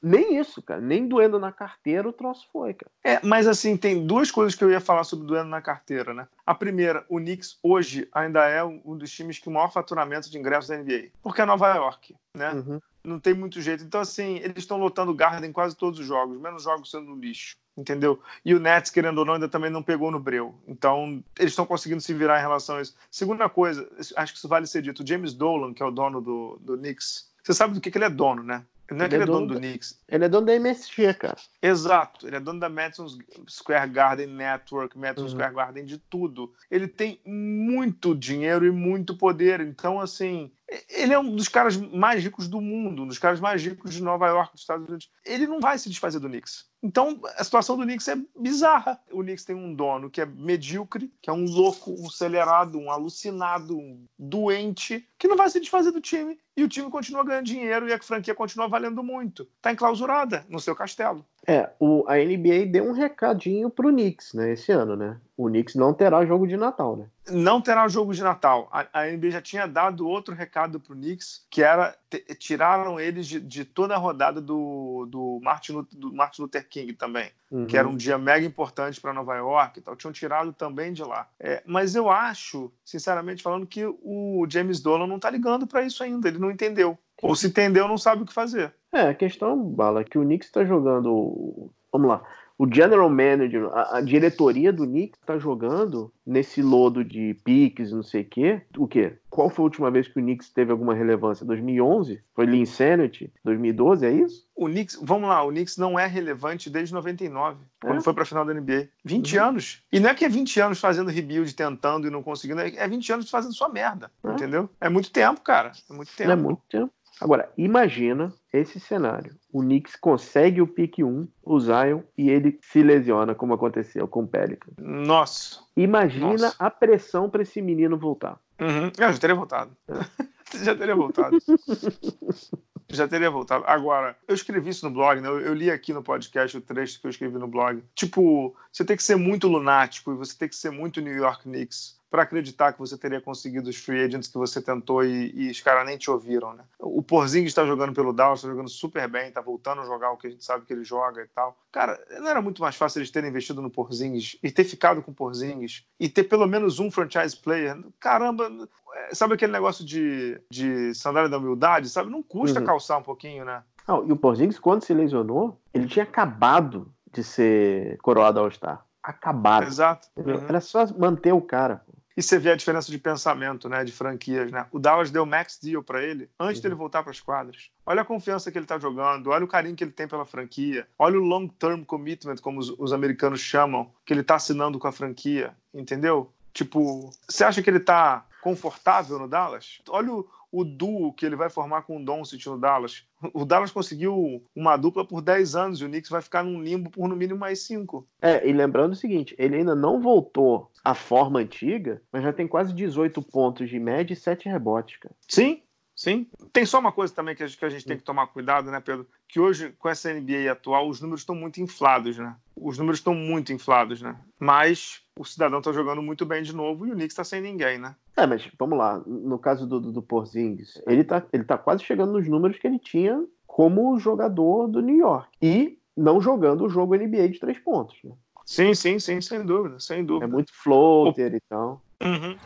Nem isso, cara. Nem doendo na carteira o troço foi, cara. É, mas assim, tem duas coisas que eu ia falar sobre doendo na carteira, né? A primeira, o Knicks hoje ainda é um dos times que o maior faturamento de ingressos da NBA. Porque é Nova York, né? Uhum. Não tem muito jeito. Então, assim, eles estão lotando o Garden em quase todos os jogos, menos jogos sendo lixo. Entendeu? E o Nets, querendo ou não, ainda também não pegou no breu. Então, eles estão conseguindo se virar em relação a isso. Segunda coisa, acho que isso vale ser dito. O James Dolan, que é o dono do, do Knicks, você sabe do que, que ele é dono, né? Não é que Ele ele é é dono dono do Knicks. Ele é dono da MSG, cara. Exato, ele é dono da Madison Square Garden Network, Madison Uhum. Square Garden de tudo. Ele tem muito dinheiro e muito poder. Então, assim, ele é um dos caras mais ricos do mundo, um dos caras mais ricos de Nova York, dos Estados Unidos. Ele não vai se desfazer do Knicks. Então, a situação do Knicks é bizarra. O Knicks tem um dono que é medíocre, que é um louco, um acelerado, um alucinado, um doente, que não vai se desfazer do time. E o time continua ganhando dinheiro e a franquia continua valendo muito. Está enclausurada no seu castelo. É, o, a NBA deu um recadinho pro Knicks, né, esse ano, né? O Knicks não terá jogo de Natal, né? não terá jogo de Natal. A, a NBA já tinha dado outro recado pro Knicks, que era tiraram eles de, de toda a rodada do, do, Martin, Lu- do Martin Luther King também, Uhum. que era um dia mega importante para Nova York e tal. Tinham tirado também de lá. É, mas eu acho, sinceramente falando, que o James Dolan não tá ligando para isso ainda. Ele não entendeu. Ou se entendeu, não sabe o que fazer. É, a questão, Bala, é que o Knicks tá jogando. Vamos lá. O general manager, a, a diretoria do Knicks tá jogando nesse lodo de piques, não sei o quê. O quê? Qual foi a última vez que o Knicks teve alguma relevância? 2011? Foi Lee Insanity? 2012, é isso? O Knicks, vamos lá, o Knicks não é relevante desde 99, quando É? foi para a final da NBA. 20 Uhum. anos. E não é que é 20 anos fazendo rebuild, tentando e não conseguindo, é 20 anos fazendo sua merda, É. entendeu? É muito tempo, cara. É muito tempo. Não é muito tempo. Agora, imagina esse cenário. O Knicks consegue o pique 1, o Zion, e ele se lesiona, como aconteceu com o Pelican. Nossa. Imagina Nossa. a pressão para esse menino voltar. Uhum. Eu já teria voltado. já teria voltado. já teria voltado. Agora, eu escrevi isso no blog, né? Eu, eu li aqui no podcast o trecho que eu escrevi no blog. Tipo, você tem que ser muito lunático e você tem que ser muito New York Knicks para acreditar que você teria conseguido os free agents que você tentou e, e os caras nem te ouviram, né? O Porzingis está jogando pelo Dallas, está jogando super bem, está voltando a jogar o que a gente sabe que ele joga e tal. Cara, não era muito mais fácil eles terem investido no Porzingis e ter ficado com o Porzingis e ter pelo menos um franchise player? Caramba, é, sabe aquele negócio de, de sandália da humildade, sabe? Não custa Uhum. calçar um pouquinho, né? Ah, e o Porzingis, quando se lesionou, ele tinha acabado de ser coroado All-Star. Acabado. Exato. Uhum. Era só manter o cara. E você vê a diferença de pensamento, né, de franquias, né? O Dallas deu max deal para ele antes Uhum. dele voltar para as quadras. Olha a confiança que ele tá jogando, olha o carinho que ele tem pela franquia, olha o long term commitment, como os, os americanos chamam, que ele tá assinando com a franquia, entendeu? Tipo, você acha que ele tá confortável no Dallas? Olha o, o duo que ele vai formar com o Doncic no Dallas. O Dallas conseguiu uma dupla por 10 anos e o Knicks vai ficar num limbo por no mínimo mais 5. É, e lembrando o seguinte, ele ainda não voltou à forma antiga, mas já tem quase 18 pontos de média e 7 rebotes, cara. Sim, sim. Tem só uma coisa também que a gente, que a gente tem que tomar cuidado, né, Pedro? Que hoje, com essa NBA atual, os números estão muito inflados, né? Os números estão muito inflados, né? Mas o cidadão tá jogando muito bem de novo e o Knicks tá sem ninguém, né? É, mas vamos lá, no caso do, do, do Porzingis, ele tá, ele tá quase chegando nos números que ele tinha como jogador do New York. E não jogando o jogo NBA de três pontos. Né? Sim, sim, sim, sem dúvida, sem É dúvida. muito floater e tal. Uhum.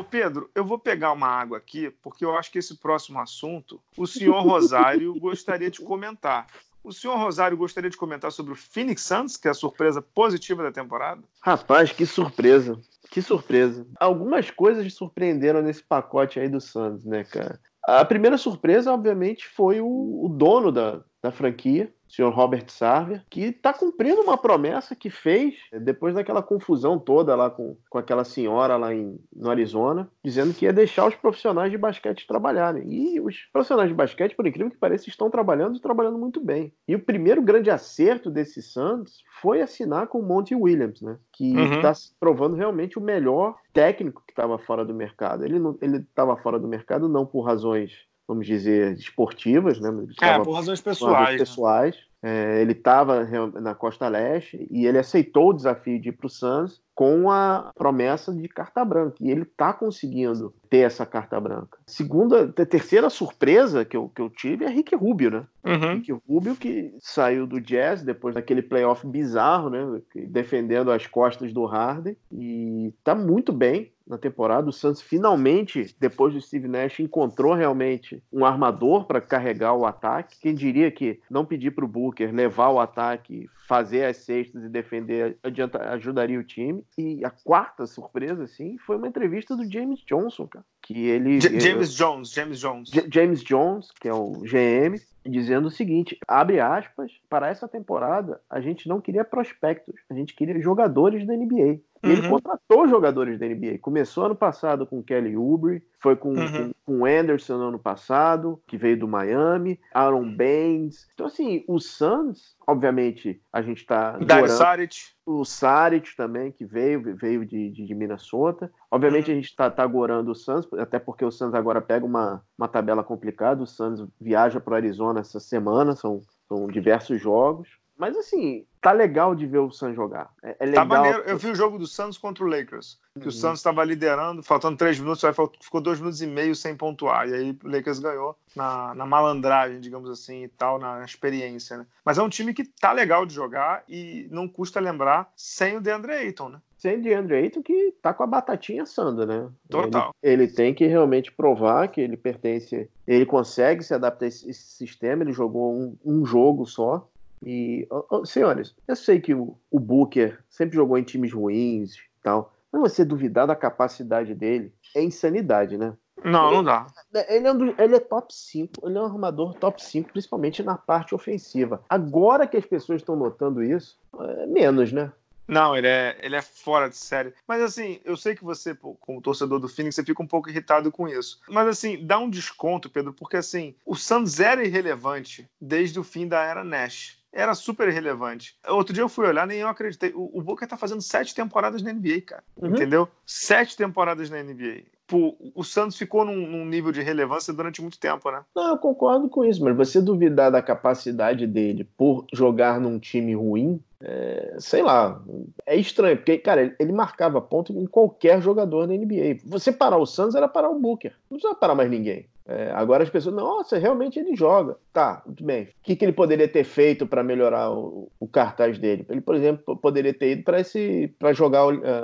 Ô Pedro, eu vou pegar uma água aqui, porque eu acho que esse próximo assunto o senhor Rosário gostaria de comentar. O senhor Rosário gostaria de comentar sobre o Phoenix Suns, que é a surpresa positiva da temporada? Rapaz, que surpresa. Que surpresa. Algumas coisas surpreenderam nesse pacote aí do Suns, né, cara? A primeira surpresa, obviamente, foi o, o dono da, da franquia senhor Robert Sarver, que está cumprindo uma promessa que fez depois daquela confusão toda lá com, com aquela senhora lá em, no Arizona, dizendo que ia deixar os profissionais de basquete trabalharem. E os profissionais de basquete, por incrível que pareça, estão trabalhando e trabalhando muito bem. E o primeiro grande acerto desse Suns foi assinar com o Monty Williams, né? Que está uhum. se provando realmente o melhor técnico que estava fora do mercado. Ele estava fora do mercado não por razões vamos dizer, esportivas, né? É, por razões pessoais. Por razões pessoais. Né? É, ele estava na Costa Leste e ele aceitou o desafio de ir para o Suns com a promessa de carta branca. E ele está conseguindo ter essa carta branca. Segunda, terceira surpresa que eu, que eu tive é Rick Rubio, né? Uhum. Rick Rubio que saiu do Jazz depois daquele playoff bizarro, né? Defendendo as costas do Harden e está muito bem na temporada. O Santos finalmente, depois do Steve Nash, encontrou realmente um armador para carregar o ataque. Quem diria que não pedir para o Booker levar o ataque, fazer as cestas e defender adianta, ajudaria o time. E a quarta surpresa, assim, foi uma entrevista do James Johnson, cara. Que ele. J James Jones, James Jones. J James Jones, que é o GM, dizendo o seguinte: abre aspas, para essa temporada a gente não queria prospectos, a gente queria jogadores da NBA. E uhum. ele contratou jogadores da NBA. Começou ano passado com Kelly Oubre, foi com, uhum. com, com Anderson ano passado, que veio do Miami, Aaron Baines. Então, assim, o Suns, obviamente, a gente tá. Dario Saric. O Saric também, que veio, veio de, de, de Minnesota. Obviamente, uhum. a gente tá, tá agorando o Suns, até porque o Suns agora pega uma, uma tabela complicada. O Suns viaja para Arizona essa semana, são, são diversos jogos. Mas assim, tá legal de ver o Suns jogar. É, é tá legal. Tá maneiro. Eu vi o jogo do Santos contra o Lakers. Que uhum. o Santos estava liderando, faltando três minutos, ficou dois minutos e meio sem pontuar. E aí o Lakers ganhou na, na malandragem, digamos assim, e tal, na experiência, né? Mas é um time que tá legal de jogar e não custa lembrar sem o DeAndre Ayton, né? Sem o DeAndre Ayton que tá com a batatinha assando, né? Total. Ele, ele, tem que realmente provar que ele pertence, ele consegue se adaptar a esse, esse sistema. Ele jogou um, um jogo só, e, oh, oh, senhores, eu sei que o, o Booker sempre jogou em times ruins e tal, mas você duvidar da capacidade dele é insanidade, né? Não, não dá. Ele é, um, ele é top 5, ele é um armador top 5, principalmente na parte ofensiva. Agora que as pessoas estão notando isso, é menos, né? Não, ele é, ele é fora de série. Mas assim, eu sei que você, como torcedor do Phoenix, você fica um pouco irritado com isso. Mas assim, dá um desconto, Pedro, porque assim, o Suns era irrelevante desde o fim da era Nash era super relevante. Outro dia eu fui olhar, nem eu acreditei. O, o Booker tá fazendo sete temporadas na NBA, cara. Uhum. Entendeu? Sete temporadas na NBA. Pô, o Santos ficou num, num, nível de relevância durante muito tempo, né? Não, eu concordo com isso, mas você duvidar da capacidade dele por jogar num time ruim, é, sei lá, é estranho, porque, cara, ele marcava ponto em qualquer jogador da NBA. Você parar o Santos era parar o Booker, não precisa parar mais ninguém. É, agora as pessoas, nossa, realmente ele joga. Tá, muito bem. O que, que ele poderia ter feito para melhorar o, o, cartaz dele? Ele, por exemplo, poderia ter ido para jogar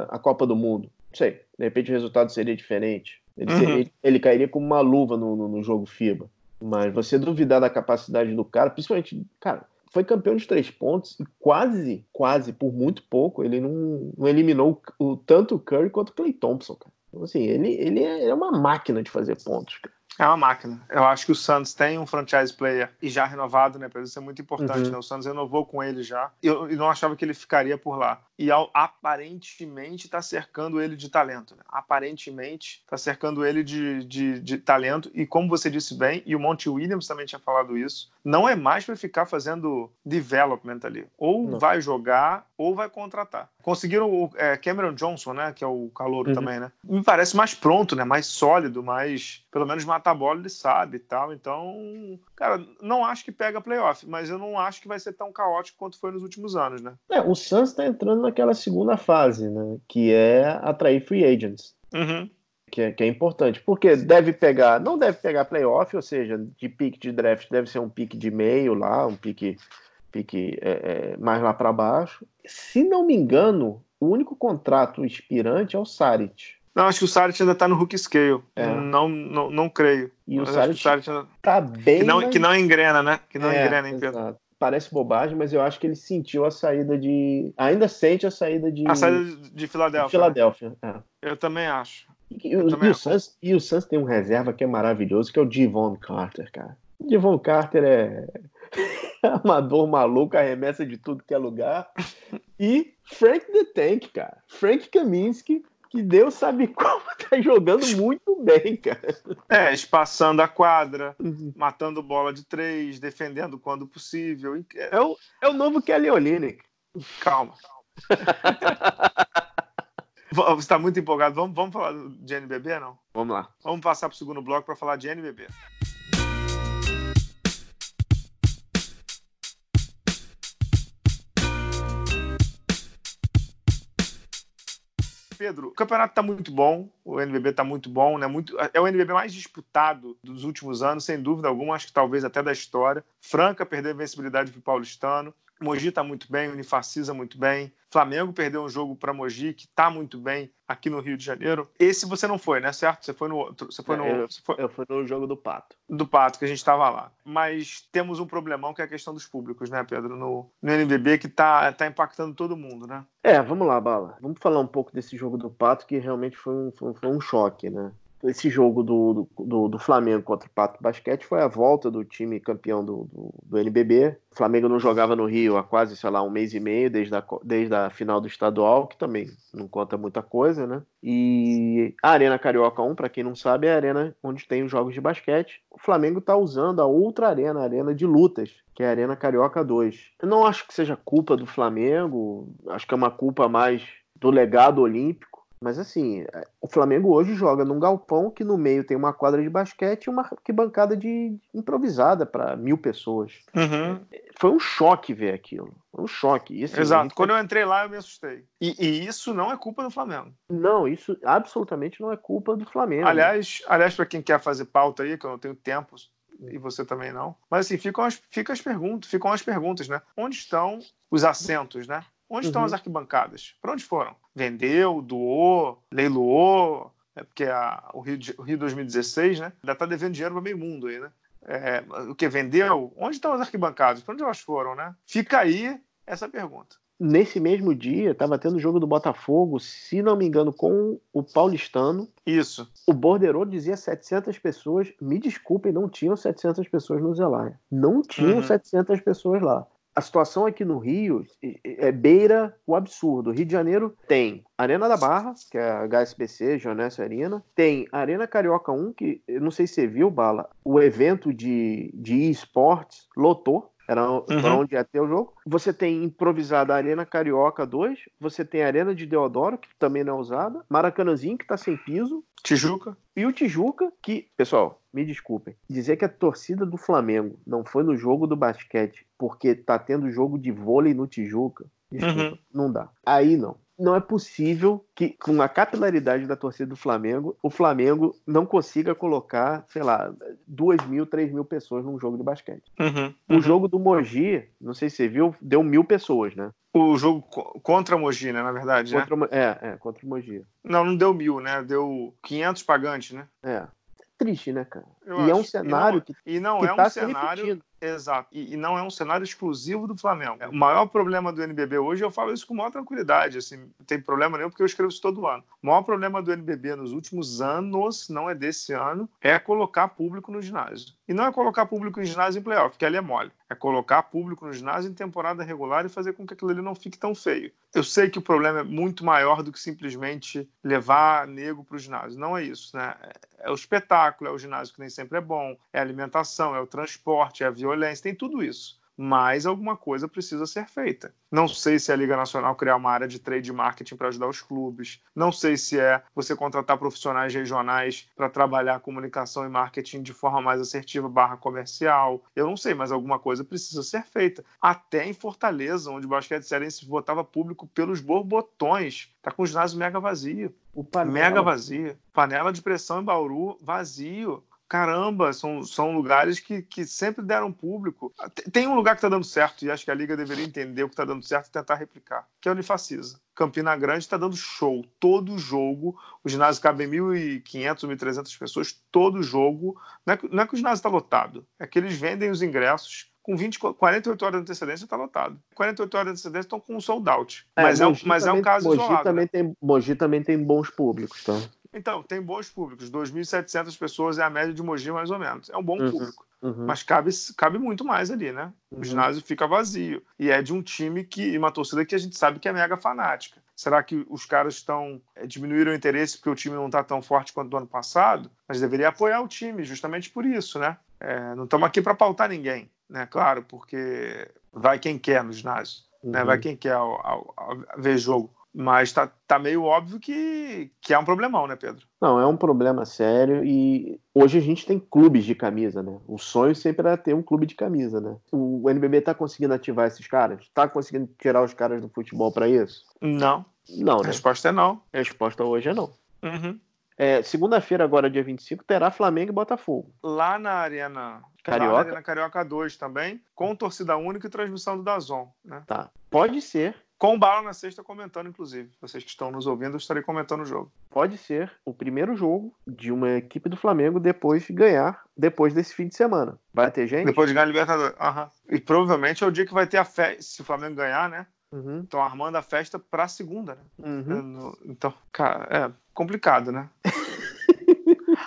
a Copa do Mundo. Não sei, de repente o resultado seria diferente. Ele, uhum. seria, ele cairia como uma luva no, no, no jogo FIBA. Mas você duvidar da capacidade do cara, principalmente, cara, foi campeão de três pontos e quase, quase, por muito pouco, ele não, não eliminou o, tanto o Curry quanto o Clay Thompson, cara. Então, assim, ele, ele é, é uma máquina de fazer pontos, cara. É uma máquina. Eu acho que o Santos tem um franchise player e já renovado, né? Para isso é muito importante, uhum. né? O Santos renovou com ele já. Eu, eu não achava que ele ficaria por lá. E ao, aparentemente está cercando ele de talento. Né? Aparentemente está cercando ele de, de, de, talento. E como você disse bem, e o Monty Williams também tinha falado isso, não é mais para ficar fazendo development ali. Ou não. vai jogar ou vai contratar. Conseguiram o é, Cameron Johnson, né? Que é o calouro uhum. também, né? Me parece mais pronto, né? Mais sólido, mais. Pelo menos matar a bola ele sabe e tal. Então, cara, não acho que pega playoff, mas eu não acho que vai ser tão caótico quanto foi nos últimos anos, né? É, o Suns está entrando naquela segunda fase, né? Que é atrair free agents. Uhum. Que é, que é, importante, porque deve pegar, não deve pegar playoff, ou seja, de pique de draft deve ser um pique de meio lá, um pique fique é, é, mais lá para baixo. Se não me engano, o único contrato expirante é o Sarit. Não, acho que o Sarit ainda está no Hook Scale. É. Não, não, não creio. E o Sarit, ainda... tá bem. Que não, mais... que não engrena, né? Que não é, engrena Pedro. Parece bobagem, mas eu acho que ele sentiu a saída de. Ainda sente a saída de. A saída de Filadélfia. De Filadélfia, né? é. Eu também acho. E, e, o, Suns, e o Suns tem um reserva que é maravilhoso, que é o Devon Carter, cara. O Devon Carter é. armador maluco, arremessa de tudo que é lugar. E Frank the Tank, cara. Frank Kaminsky, que Deus sabe como tá jogando muito bem, cara. É, espaçando a quadra, uhum. matando bola de três, defendendo quando possível. É o, é o novo Kelly Olynyk. Calma. Você está muito empolgado. Vamos, vamos falar de NBB, não? Vamos lá. Vamos passar para o segundo bloco para falar de NBB. Pedro, o campeonato está muito bom, o NBB está muito bom, né? Muito, é o NBB mais disputado dos últimos anos, sem dúvida alguma, acho que talvez até da história. Franca perdeu a invencibilidade para o Paulistano. Mogi está muito bem, Unifacisa muito bem. Flamengo perdeu um jogo para Mogi, que está muito bem aqui no Rio de Janeiro. Esse você não foi, né? Certo? Você foi no outro. Você foi no, eu, você foi... eu fui no jogo do Pato. Do Pato, que a gente estava lá. Mas temos um problemão que é a questão dos públicos, né, Pedro? No, no NBB, que está tá impactando todo mundo, né? É, vamos lá, Bala. Vamos falar um pouco desse jogo do Pato, que realmente foi um, foi, foi um choque, né? Esse jogo do, do, do, Flamengo contra o Pato Basquete foi a volta do time campeão do, do, do, NBB. O Flamengo não jogava no Rio há quase, sei lá, um mês e meio, desde a, desde a final do estadual, que também não conta muita coisa, né? E a Arena Carioca 1, para quem não sabe, é a arena onde tem os jogos de basquete. O Flamengo está usando a outra arena, a arena de lutas, que é a Arena Carioca 2. Eu não acho que seja culpa do Flamengo, acho que é uma culpa mais do legado olímpico mas assim, é, o Flamengo hoje joga num galpão que no meio tem uma quadra de basquete e uma arquibancada de improvisada para mil pessoas. Uhum. Foi um choque ver aquilo. Foi um choque. Assim, Exato. Quando eu entrei lá, eu me assustei. E, e, isso não é culpa do Flamengo. Não, isso absolutamente não é culpa do Flamengo. Aliás, aliás para quem quer fazer pauta aí, que eu não tenho tempo e você também não. Mas assim, ficam as, ficam as perguntas, ficam as perguntas, né? Onde estão os assentos, né? Onde uhum. estão as arquibancadas? Para onde foram? Vendeu, doou, leiloou? É porque a, o, Rio, o Rio 2016 né, ainda está devendo dinheiro para meio mundo aí, né? É, o que vendeu? Onde estão as arquibancadas? Para onde elas foram, né? Fica aí essa pergunta. Nesse mesmo dia, estava tendo o jogo do Botafogo, se não me engano, com o Paulistano. Isso. O Borderô dizia 700 pessoas. Me desculpem, não tinham 700 pessoas no Zelaya. Não tinham uhum. 700 pessoas lá a situação aqui no Rio é beira o absurdo. O Rio de Janeiro tem Arena da Barra, que é a HSBC, Joanesse Arena. Tem Arena Carioca 1, que eu não sei se você viu, Bala, o evento de, de esportes lotou. Era uhum. onde ia ter o jogo. Você tem improvisada a Arena Carioca 2, você tem a Arena de Deodoro, que também não é usada, Maracanãzinho, que está sem piso. Tijuca. E o Tijuca, que, pessoal, me desculpem, dizer que a torcida do Flamengo não foi no jogo do basquete porque tá tendo jogo de vôlei no Tijuca, desculpa, uhum. não dá. Aí não não é possível que, com a capilaridade da torcida do Flamengo, o Flamengo não consiga colocar, sei lá, duas mil, três mil pessoas num jogo de basquete. Uhum, uhum. O jogo do Mogi, não sei se você viu, deu mil pessoas, né? O jogo contra o Mogi, né, na verdade, né? contra? É, é, contra o Mogi. Não, não deu mil, né? Deu 500 pagantes, né? É. Triste, né, cara? Eu e acho. é um cenário e não, que. E não que é tá um cenário. Exato. E, e, não é um cenário exclusivo do Flamengo. O maior problema do NBB hoje, eu falo isso com maior tranquilidade, assim, não tem problema nenhum, porque eu escrevo isso todo ano. O maior problema do NBB nos últimos anos, não é desse ano, é colocar público no ginásio. E não é colocar público no ginásio em playoff, que ali é mole. É colocar público no ginásio em temporada regular e fazer com que aquilo ali não fique tão feio. Eu sei que o problema é muito maior do que simplesmente levar nego para o ginásio. Não é isso, né? É o espetáculo, é o ginásio que nem sempre é bom, é a alimentação, é o transporte, é a violência, tem tudo isso mas alguma coisa precisa ser feita. Não sei se é a Liga Nacional criar uma área de trade marketing para ajudar os clubes. Não sei se é você contratar profissionais regionais para trabalhar comunicação e marketing de forma mais assertiva barra comercial. Eu não sei, mas alguma coisa precisa ser feita. Até em Fortaleza, onde o basquete cearense votava público pelos borbotões. Tá com o ginásio mega vazio. O panela. Mega vazio. Panela de pressão em Bauru, vazio caramba, são, são lugares que, que sempre deram público. Tem um lugar que está dando certo, e acho que a Liga deveria entender o que está dando certo e tentar replicar, que é o Unifacisa. Campina Grande está dando show. Todo jogo, o ginásio cabe 1.500, 1.300 pessoas, todo jogo. Não é, que, não é que o ginásio está lotado, é que eles vendem os ingressos com 20, 48 horas de antecedência está lotado. 48 horas de antecedência estão com um sold out. É, mas, é, um, mas também, é um caso Mogi isolado. Também né? tem, Mogi também tem bons públicos, tá? Então, tem bons públicos. 2.700 pessoas é a média de Mogi, mais ou menos. É um bom uhum, público. Uhum. Mas cabe, cabe muito mais ali, né? O uhum. ginásio fica vazio. E é de um time que, uma torcida que a gente sabe que é mega fanática. Será que os caras estão é, diminuíram o interesse porque o time não está tão forte quanto do ano passado? Mas deveria apoiar o time, justamente por isso, né? É, não estamos aqui para pautar ninguém, né? Claro, porque vai quem quer no ginásio, né? Vai uhum. quem quer ao, ao, ao ver jogo. Mas tá, tá meio óbvio que, que é um problemão, né, Pedro? Não, é um problema sério e hoje a gente tem clubes de camisa, né? O sonho sempre era ter um clube de camisa, né? O NBB tá conseguindo ativar esses caras? Tá conseguindo tirar os caras do futebol para isso? Não. Não, né? A resposta é não. A resposta hoje é não. Uhum. É, Segunda-feira, agora dia 25, terá Flamengo e Botafogo. Lá na Arena Carioca. Lá na Arena Carioca 2 também, com torcida única e transmissão do Dazon, né? Tá. Pode ser com bala na sexta comentando, inclusive. Vocês que estão nos ouvindo, eu estarei comentando o jogo. Pode ser o primeiro jogo de uma equipe do Flamengo depois de ganhar, depois desse fim de semana. Vai ter gente? Depois de ganhar a Libertadores. Uhum. E provavelmente é o dia que vai ter a festa. Se o Flamengo ganhar, né? Uhum. Estão armando a festa pra segunda, né? Uhum. Então, cara, é complicado, né?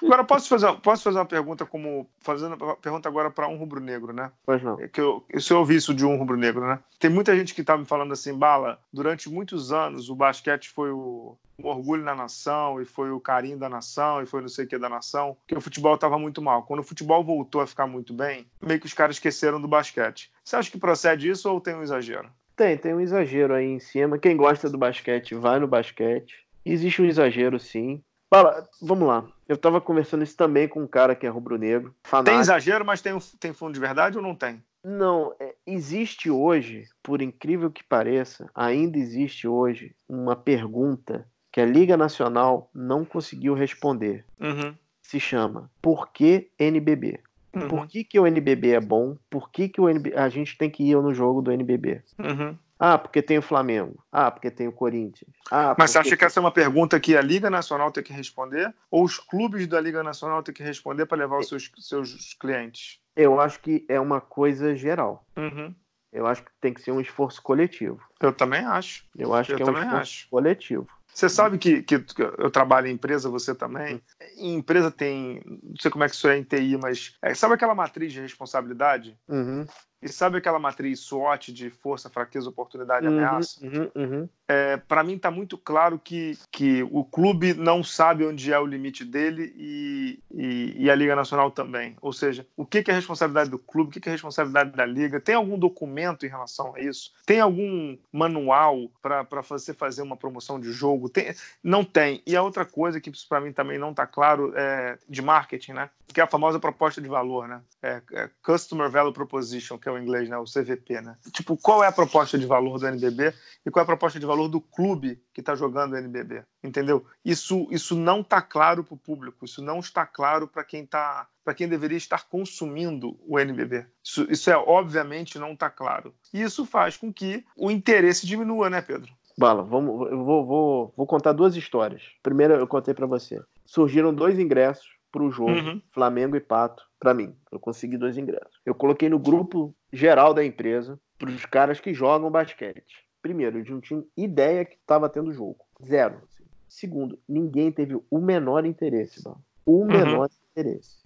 Agora, posso fazer, posso fazer uma pergunta como. Fazendo uma pergunta agora para um rubro-negro, né? Pois não. É que eu, se eu ouvi isso de um rubro-negro, né? Tem muita gente que tá me falando assim, Bala, durante muitos anos o basquete foi o, o orgulho na nação, e foi o carinho da nação, e foi não sei o que da nação, que o futebol estava muito mal. Quando o futebol voltou a ficar muito bem, meio que os caras esqueceram do basquete. Você acha que procede isso ou tem um exagero? Tem, tem um exagero aí em cima. Quem gosta do basquete vai no basquete. Existe um exagero, sim. Fala, vamos lá. Eu tava conversando isso também com um cara que é rubro-negro. Tem exagero, mas tem, tem fundo de verdade ou não tem? Não, é, existe hoje, por incrível que pareça, ainda existe hoje uma pergunta que a Liga Nacional não conseguiu responder. Uhum. Se chama Por que NBB? Uhum. Por que, que o NBB é bom? Por que, que o NB... a gente tem que ir no jogo do NBB? Uhum. Ah, porque tem o Flamengo. Ah, porque tem o Corinthians. Ah, Mas você acha que essa é uma pergunta que a Liga Nacional tem que responder? Ou os clubes da Liga Nacional têm que responder para levar os seus, seus clientes? Eu acho que é uma coisa geral. Uhum. Eu acho que tem que ser um esforço coletivo. Eu também acho. Eu acho eu que é um esforço acho. coletivo. Você sabe que, que, eu trabalho em empresa, você também. Em empresa tem, não sei como é que isso é em TI, mas é, sabe aquela matriz de responsabilidade? Uhum. E sabe aquela matriz SWOT de força, fraqueza, oportunidade e uhum, ameaça? Uhum, uhum. É, Para mim está muito claro que, que o clube não sabe onde é o limite dele e, e, e a Liga Nacional também. Ou seja, o que, que é responsabilidade do clube, o que, que é responsabilidade da Liga? Tem algum documento em relação a isso? Tem algum manual para você fazer uma promoção de jogo? Tem, não tem. E a outra coisa que para mim também não está claro é de marketing, né? Que é a famosa proposta de valor, né? É, é Customer Value Proposition, que é o inglês, né? O CVP, né? Tipo, qual é a proposta de valor do NBB e qual é a proposta de valor do clube que está jogando o NBB? Entendeu? Isso, isso não está claro para o público, isso não está claro para quem tá, para quem deveria estar consumindo o NBB. Isso, isso é obviamente não está claro. E isso faz com que o interesse diminua, né, Pedro? Bala, vamos, eu vou, vou, vou contar duas histórias. Primeiro, eu contei para você. Surgiram dois ingressos para o jogo uhum. Flamengo e Pato para mim. Eu consegui dois ingressos. Eu coloquei no grupo geral da empresa para os caras que jogam basquete. Primeiro, eles não tinham ideia que estava tendo jogo. Zero. Assim. Segundo, ninguém teve o menor interesse, não. O uhum. menor uhum. interesse.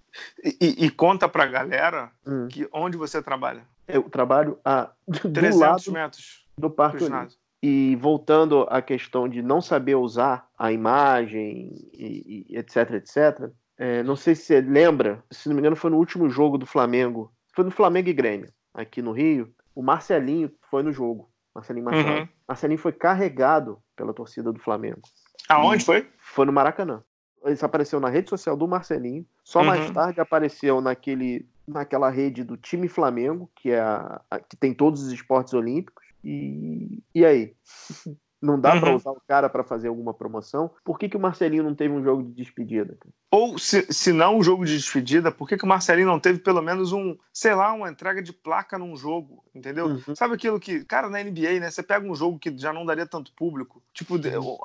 E, e conta pra galera hum. que onde você trabalha. Eu trabalho a 300 lado metros do Parque E voltando à questão de não saber usar a imagem, e, e etc, etc, é, não sei se você lembra, se não me engano, foi no último jogo do Flamengo. Foi no Flamengo e Grêmio, aqui no Rio. O Marcelinho foi no jogo. Marcelinho Machado. Uhum. Marcelinho foi carregado pela torcida do Flamengo. Aonde foi? Foi no Maracanã. Isso apareceu na rede social do Marcelinho. Só uhum. mais tarde apareceu naquele, naquela rede do time Flamengo, que, é a, a, que tem todos os esportes olímpicos. E, e aí? Não dá uhum. para usar o cara para fazer alguma promoção, por que, que o Marcelinho não teve um jogo de despedida? Ou, se, se não um jogo de despedida, por que, que o Marcelinho não teve pelo menos um, sei lá, uma entrega de placa num jogo, entendeu? Uhum. Sabe aquilo que, cara, na NBA, né, você pega um jogo que já não daria tanto público, tipo,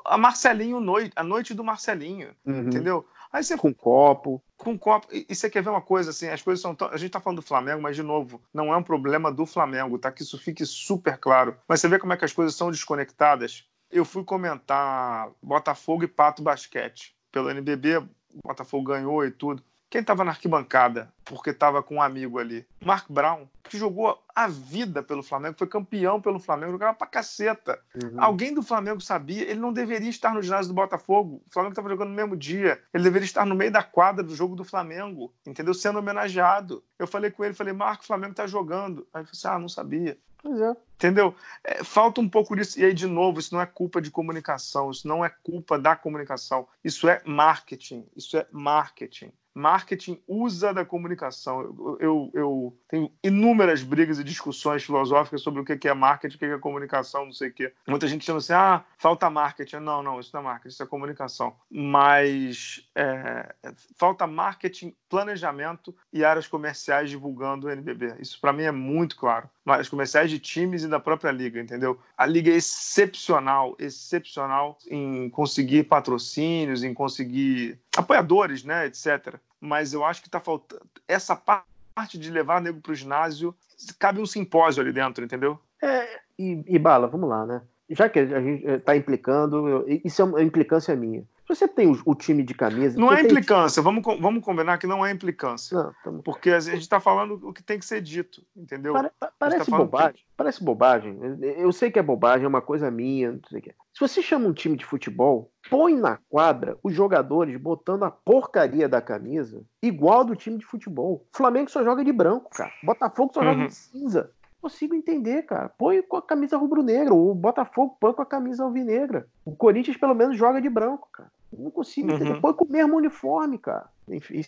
a Marcelinho noite, a noite do Marcelinho, uhum. entendeu? Aí você com copo, com copo. E, e, você quer ver uma coisa assim? As coisas são. Tão... A gente tá falando do Flamengo, mas de novo, não é um problema do Flamengo, tá? Que isso fique super claro. Mas você vê como é que as coisas são desconectadas. Eu fui comentar Botafogo e Pato Basquete pelo NBB. Botafogo ganhou e tudo. Quem estava na arquibancada porque estava com um amigo ali? Mark Brown, que jogou a vida pelo Flamengo, foi campeão pelo Flamengo, jogava pra caceta. Uhum. Alguém do Flamengo sabia, ele não deveria estar no ginásio do Botafogo. O Flamengo estava jogando no mesmo dia. Ele deveria estar no meio da quadra do jogo do Flamengo, entendeu? Sendo homenageado. Eu falei com ele, falei, Marco, o Flamengo tá jogando. Aí ele falou assim: ah, não sabia. Pois é. Entendeu? É, falta um pouco disso. E aí, de novo, isso não é culpa de comunicação, isso não é culpa da comunicação. Isso é marketing. Isso é marketing marketing usa da comunicação. Eu, eu, eu, tenho inúmeras brigas e discussões filosóficas sobre o que é marketing, o que é comunicação, não sei o quê. Muita gente chama assim, ah, falta marketing. Não, não, isso não é marketing, isso é comunicação. Mas é, falta marketing, planejamento e áreas comerciais divulgando o NBB. Isso para mim é muito claro. Áreas comerciais de times e da própria liga, entendeu? A liga é excepcional, excepcional em conseguir patrocínios, em conseguir apoiadores, né, etc mas eu acho que está faltando essa parte de levar nego para o ginásio. Cabe um simpósio ali dentro, entendeu? É, e, e Bala, vamos lá, né? Já que a gente está implicando, eu, isso é uma implicância minha. Você tem o, o time de camisa. Não é implicância, vamos, vamos combinar que não é implicância. Não, tamo... Porque a gente está falando o que tem que ser dito, entendeu? Pare, parece tá bobagem. Que... Parece bobagem. Eu sei que é bobagem, é uma coisa minha. Não sei o que. Se você chama um time de futebol, põe na quadra os jogadores botando a porcaria da camisa igual do time de futebol. O Flamengo só joga de branco, cara. Botafogo só uhum. joga de cinza consigo entender, cara. Põe com a camisa rubro-negra. O Botafogo põe com a camisa alvinegra. O Corinthians, pelo menos, joga de branco, cara. Não consigo entender. Uhum. Põe com o mesmo uniforme, cara.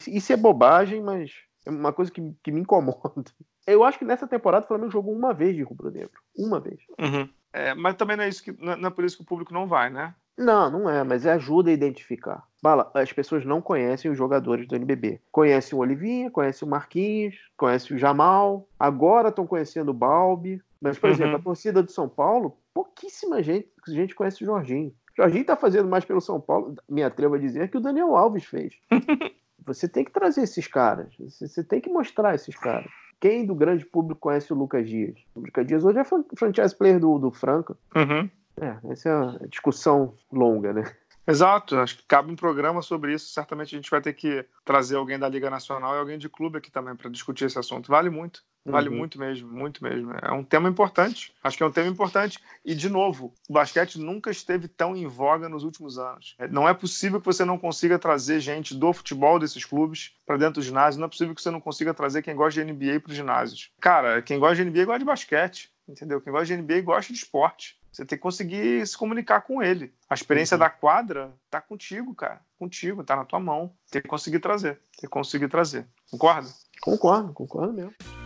Isso é bobagem, mas é uma coisa que, que me incomoda. Eu acho que nessa temporada o Flamengo jogou uma vez de rubro-negro. Uma vez. Uhum. É, mas também não é, isso que, não é por isso que o público não vai, né? Não, não é, mas ajuda a identificar. Bala, as pessoas não conhecem os jogadores do NBB. Conhecem o Olivinha, conhecem o Marquinhos, conhecem o Jamal, agora estão conhecendo o Balbi. Mas, por uhum. exemplo, a torcida do São Paulo, pouquíssima gente, gente conhece o Jorginho. O Jorginho está fazendo mais pelo São Paulo, me atrevo a dizer, que o Daniel Alves fez. você tem que trazer esses caras, você tem que mostrar esses caras. Quem do grande público conhece o Lucas Dias? O Lucas Dias hoje é franchise player do, do Franca. Uhum. É, essa é uma discussão longa, né? Exato, acho que cabe um programa sobre isso. Certamente a gente vai ter que trazer alguém da Liga Nacional e alguém de clube aqui também para discutir esse assunto. Vale muito, vale uhum. muito mesmo, muito mesmo. É um tema importante. Acho que é um tema importante. E, de novo, o basquete nunca esteve tão em voga nos últimos anos. É, não é possível que você não consiga trazer gente do futebol desses clubes para dentro do ginásio. Não é possível que você não consiga trazer quem gosta de NBA para os ginásios. Cara, quem gosta de NBA gosta de basquete, entendeu? Quem gosta de NBA gosta de esporte. Você tem que conseguir se comunicar com ele. A experiência uhum. da quadra tá contigo, cara. Contigo, tá na tua mão. Tem que conseguir trazer. Tem que conseguir trazer. Concorda? Concordo, concordo mesmo.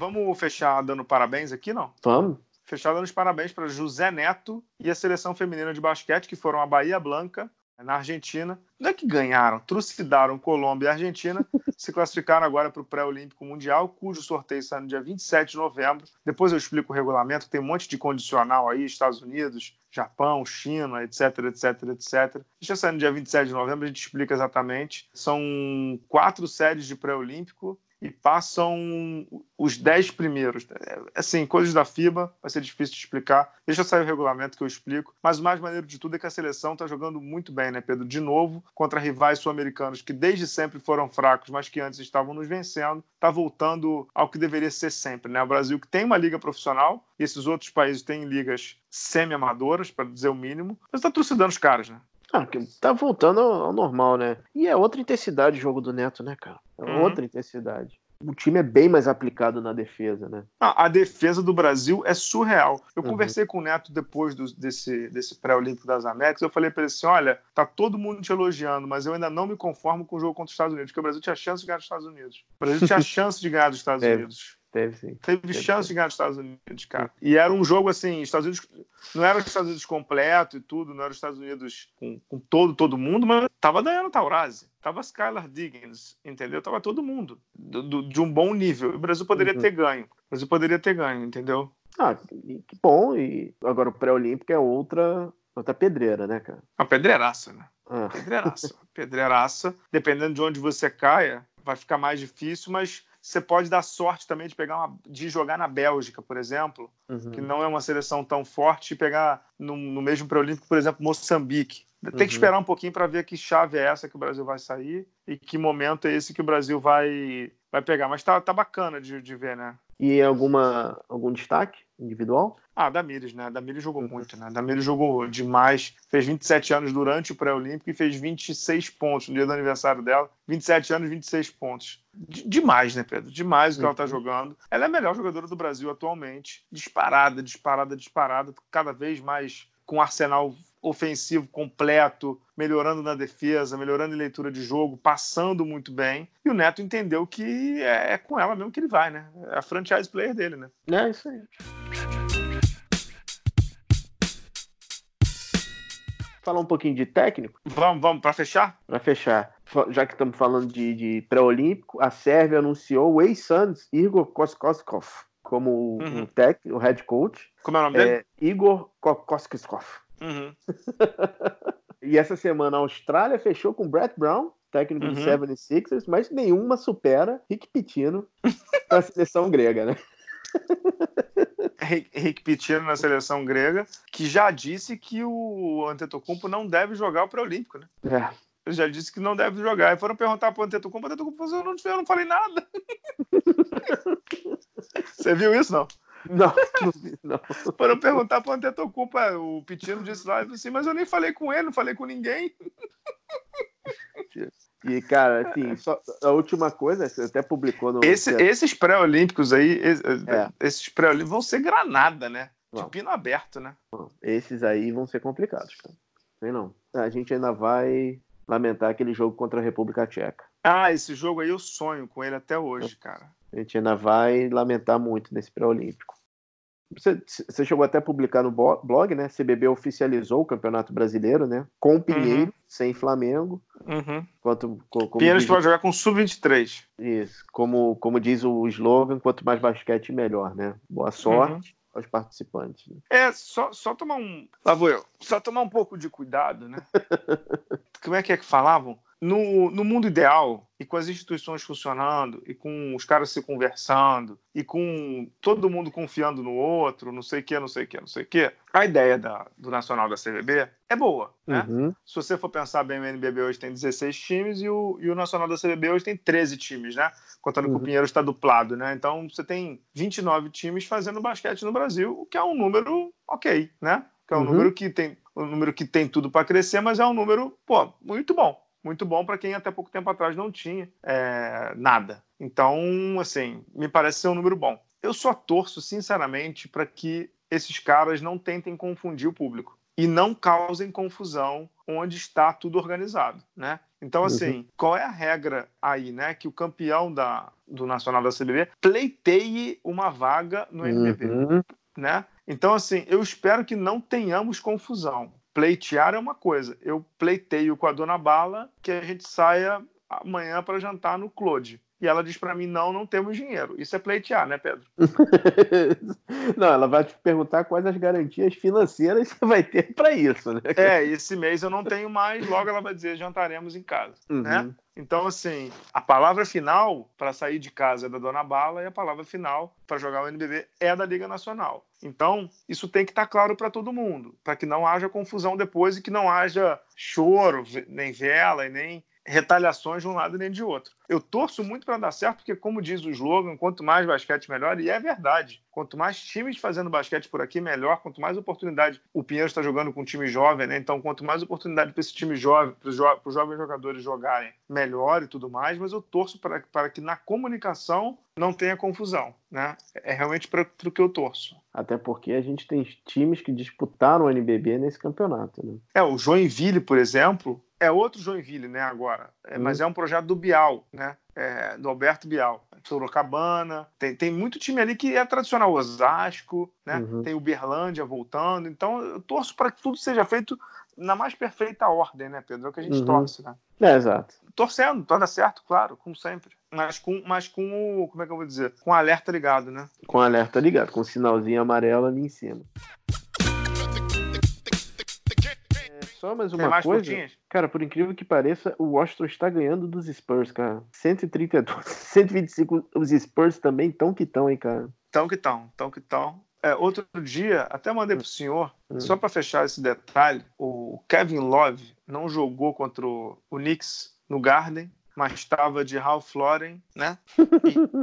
Vamos fechar dando parabéns aqui, não? Vamos. Fechar dando os parabéns para José Neto e a seleção feminina de basquete, que foram a Bahia Blanca, na Argentina. Não é que ganharam, trucidaram Colômbia e Argentina, se classificaram agora para o Pré-Olímpico Mundial, cujo sorteio sai no dia 27 de novembro. Depois eu explico o regulamento, tem um monte de condicional aí, Estados Unidos, Japão, China, etc, etc, etc. Deixa sair no dia 27 de novembro, a gente explica exatamente. São quatro séries de Pré-Olímpico e passam os 10 primeiros. É, assim, coisas da FIBA, vai ser difícil de explicar. Deixa sair o regulamento que eu explico. Mas o mais maneiro de tudo é que a seleção está jogando muito bem, né, Pedro? De novo, contra rivais sul-americanos que desde sempre foram fracos, mas que antes estavam nos vencendo. Está voltando ao que deveria ser sempre, né? O Brasil que tem uma liga profissional, e esses outros países têm ligas semi-amadoras, para dizer o mínimo, mas está trucidando os caras, né? Ah, tá voltando ao normal, né? E é outra intensidade o jogo do Neto, né, cara? É uhum. outra intensidade. O time é bem mais aplicado na defesa, né? Ah, a defesa do Brasil é surreal. Eu uhum. conversei com o Neto depois do, desse, desse pré-olímpico das Américas. Eu falei para ele assim: olha, tá todo mundo te elogiando, mas eu ainda não me conformo com o jogo contra os Estados Unidos, porque o Brasil tinha chance de ganhar dos Estados Unidos. O Brasil tinha chance de ganhar dos Estados é. Unidos. Teve sim. Teve, Teve chance sim. de ganhar os Estados Unidos, cara. E era um jogo assim, Estados Unidos não era os Estados Unidos completo e tudo, não era os Estados Unidos com, com todo todo mundo, mas tava Dayana Taurasi, tava Skylar Diggins, entendeu? Tava todo mundo do, do, de um bom nível. O Brasil poderia uhum. ter ganho. O Brasil poderia ter ganho, entendeu? Ah, que bom. E agora o pré-olímpico é outra outra pedreira, né, cara? Uma pedreiraça, né? Ah. Pedreiraça. pedreiraça. Dependendo de onde você caia, vai ficar mais difícil, mas você pode dar sorte também de pegar uma, de jogar na Bélgica, por exemplo, uhum. que não é uma seleção tão forte, e pegar no, no mesmo pré-olímpico, por exemplo, Moçambique, Tem que Uhum. esperar um pouquinho para ver que chave é essa que o Brasil vai sair e que momento é esse que o Brasil vai, vai pegar. Mas tá, tá bacana de, de ver, né? E alguma, algum destaque individual? Ah, Damires, né? Damires jogou muito, né? Damires jogou demais. Fez 27 anos durante o pré-olímpico e fez 26 pontos no dia do aniversário dela. 27 anos, 26 pontos. D- demais, né, Pedro? Demais o que ela tá jogando. Ela é a melhor jogadora do Brasil atualmente. Disparada, disparada, disparada. Cada vez mais com um arsenal ofensivo completo, melhorando na defesa, melhorando em leitura de jogo, passando muito bem. E o Neto entendeu que é, é com ela mesmo que ele vai, né? É a franchise player dele, né? É isso aí. Falar um pouquinho de técnico, Vamos, vamos, para fechar? para fechar. Já que estamos falando de, de pré-olímpico, a Sérvia anunciou o ex-Suns, Igor Koskoskov, como Uhum. o técnico, o head coach. Como é o nome dele? É, Igor Koskoskov. Uhum. E essa semana a Austrália fechou com Brett Brown, técnico do Uhum. 76ers, mas nenhuma supera Rick Pitino na seleção grega, né? Rick Pitino na seleção grega, que já disse que o Antetokounmpo não deve jogar o pré-olímpico, né? É. Ele já disse que não deve jogar. E foram perguntar pro Antetokounmpo, o Antetokounmpo falou, eu não, eu não falei nada. Você viu isso, não? Não, não, não. Foram perguntar pro Antetokounmpo, é, o Pitino disse lá, assim, mas eu nem falei com ele, não falei com ninguém. E, cara, assim, só, a última coisa, você até publicou no. Esse- esses pré-olímpicos aí, É. esses pré-olímpicos vão ser granada, né? De Vão. pino aberto, né? Esses aí vão ser complicados, cara. Sei não. A gente ainda vai lamentar aquele jogo contra a República Tcheca. Ah, esse jogo aí eu sonho com ele até hoje, cara. A gente ainda vai lamentar muito nesse pré-olímpico. Você, você chegou até a publicar no blog, né? CBB oficializou o Campeonato Brasileiro, né? Com o Pinheiro, sem Flamengo. Uhum. Quanto, co- como, Pinheiros diz, que vai jogar com sub-23. isso, como, como diz o slogan, quanto mais basquete, melhor, né? Boa sorte aos participantes. né? É, só, só tomar um. Lá vou eu. Só tomar um pouco de cuidado, né? Como é que é que falavam? No, no mundo ideal, e com as instituições funcionando, e com os caras se conversando, e com todo mundo confiando no outro, não sei o que, não sei o que, não sei o que, a ideia da, do Nacional da CBB é boa, né? Uhum. Se você for pensar bem, o NBB hoje tem 16 times e o, e o Nacional da CBB hoje tem 13 times, né? Contando que Uhum. o Pinheiro está duplado, né? Então você tem 29 times fazendo basquete no Brasil, o que é um número ok, né? Que é um Uhum. número que tem um número que tem tudo para crescer, mas é um número, pô, muito bom. Muito bom para quem até pouco tempo atrás não tinha é, nada. Então, assim, me parece ser um número bom. Eu só torço, sinceramente, para que esses caras não tentem confundir o público e não causem confusão onde está tudo organizado, né? Então, assim, qual é a regra aí, né? Que o campeão da, do Nacional da CBB pleiteie uma vaga no NBB, Uhum. né? Então, assim, eu espero que não tenhamos confusão. Pleitear é uma coisa. Eu pleiteio com a dona Bala que a gente saia amanhã para jantar no Claude. E ela diz para mim: não, não temos dinheiro. Isso é pleitear, né, Pedro? Não, ela vai te perguntar quais as garantias financeiras você vai ter para isso, né? É, esse mês eu não tenho mais, logo ela vai dizer: jantaremos em casa, Uhum. né? Então, assim, a palavra final para sair de casa é da Dona Bala e a palavra final para jogar o NBB é da Liga Nacional. Então, isso tem que estar claro para todo mundo, para que não haja confusão depois e que não haja choro, nem vela e nem retaliações de um lado nem de outro. Eu torço muito para dar certo, porque, como diz o slogan, quanto mais basquete, melhor, e é verdade. Quanto mais times fazendo basquete por aqui, melhor. Quanto mais oportunidade. O Pinheiro está jogando com um time jovem, né? Então, quanto mais oportunidade para esse time jovem, para os jo jovens jogadores jogarem, melhor e tudo mais. Mas eu torço para, para que na comunicação não tenha confusão, né? É realmente para o que eu torço. Até porque a gente tem times que disputaram o NBB nesse campeonato, né? É, o Joinville, por exemplo, é outro Joinville, né, agora. É, Hum. Mas é um projeto do Bial, né? É, do Alberto Bial. Sorocabana. Tem, tem muito time ali que é tradicional. Osasco, né? Uhum. Tem Uberlândia voltando. Então, eu torço para que tudo seja feito na mais perfeita ordem, né, Pedro? É o que a gente Uhum. torce, né? É, exato. Torcendo, torna certo, claro, como sempre. Mas com, mas com o. Como é que eu vou dizer? Com o alerta ligado, né? Com alerta ligado, com um sinalzinho amarelo ali em cima. Só mais uma mais coisa. curtinhas? Cara, por incrível que pareça, o Washington está ganhando dos Spurs, cara. 132, 125. Os Spurs também tão que tão, hein, cara. Tão que tão, tão que tão. É, outro dia, até mandei pro senhor, hum. só para fechar esse detalhe, o Kevin Love não jogou contra o, o Knicks no Garden, mas estava de Ralph Lauren, né?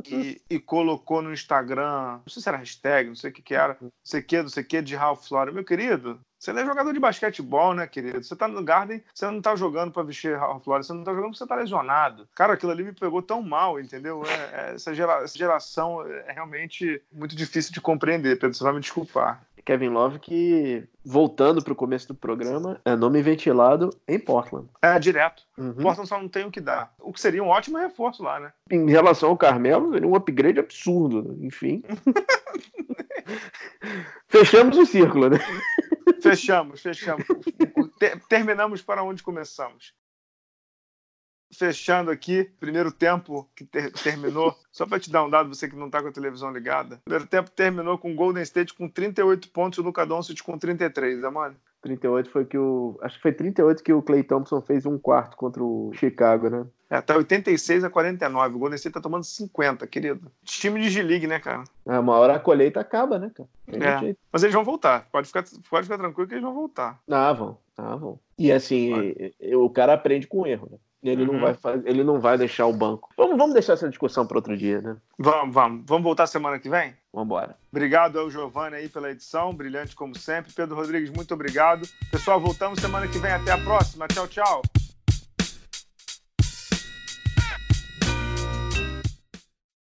E, e, e, colocou no Instagram, não sei se era hashtag, não sei o que que era, não sei o que, não sei o que, de Ralph Lauren. Meu querido, você não é jogador de basquetebol, né, querido? Você tá no Garden, você não tá jogando para vestir Ralph Lauren, você não tá jogando porque você tá lesionado. Cara, aquilo ali me pegou tão mal, entendeu? É, é, essa, gera, essa geração é realmente muito difícil de compreender, Pedro, você vai me desculpar. Kevin Love que, voltando para o começo do programa, é nome ventilado em Portland. É, direto. Uhum. Portland só não tem o que dar. O que seria um ótimo reforço lá, né? Em relação ao Carmelo, seria um upgrade absurdo. Enfim. Fechamos o círculo, né? Fechamos, fechamos. Terminamos para onde começamos fechando aqui, primeiro tempo que ter, terminou, só para te dar um dado, você que não está com a televisão ligada. Primeiro tempo terminou com Golden State com 38 pontos e o Luka Doncic com 33, é, mano? 38 foi que o. Acho que foi 38 que o Clay Thompson fez um quarto contra o Chicago, né? É, tá 86 a 49. O Golden State tá tomando 50, querido. Time de G-League, né, cara? É, uma hora a colheita acaba, né, cara? É, mas eles vão voltar. Pode ficar, pode ficar tranquilo que eles vão voltar. Ah, vão. Ah, vão. E assim, o cara aprende com erro, né? Ele, uhum. não vai fazer, ele não vai deixar o banco. Vamos, vamos deixar essa discussão para outro dia, né? Vamos, vamos. Vamos voltar semana que vem? Vamos embora. Obrigado ao Giovanni aí pela edição, brilhante como sempre. Pedro Rodrigues, muito obrigado. Pessoal, voltamos semana que vem. Até a próxima. Tchau, tchau.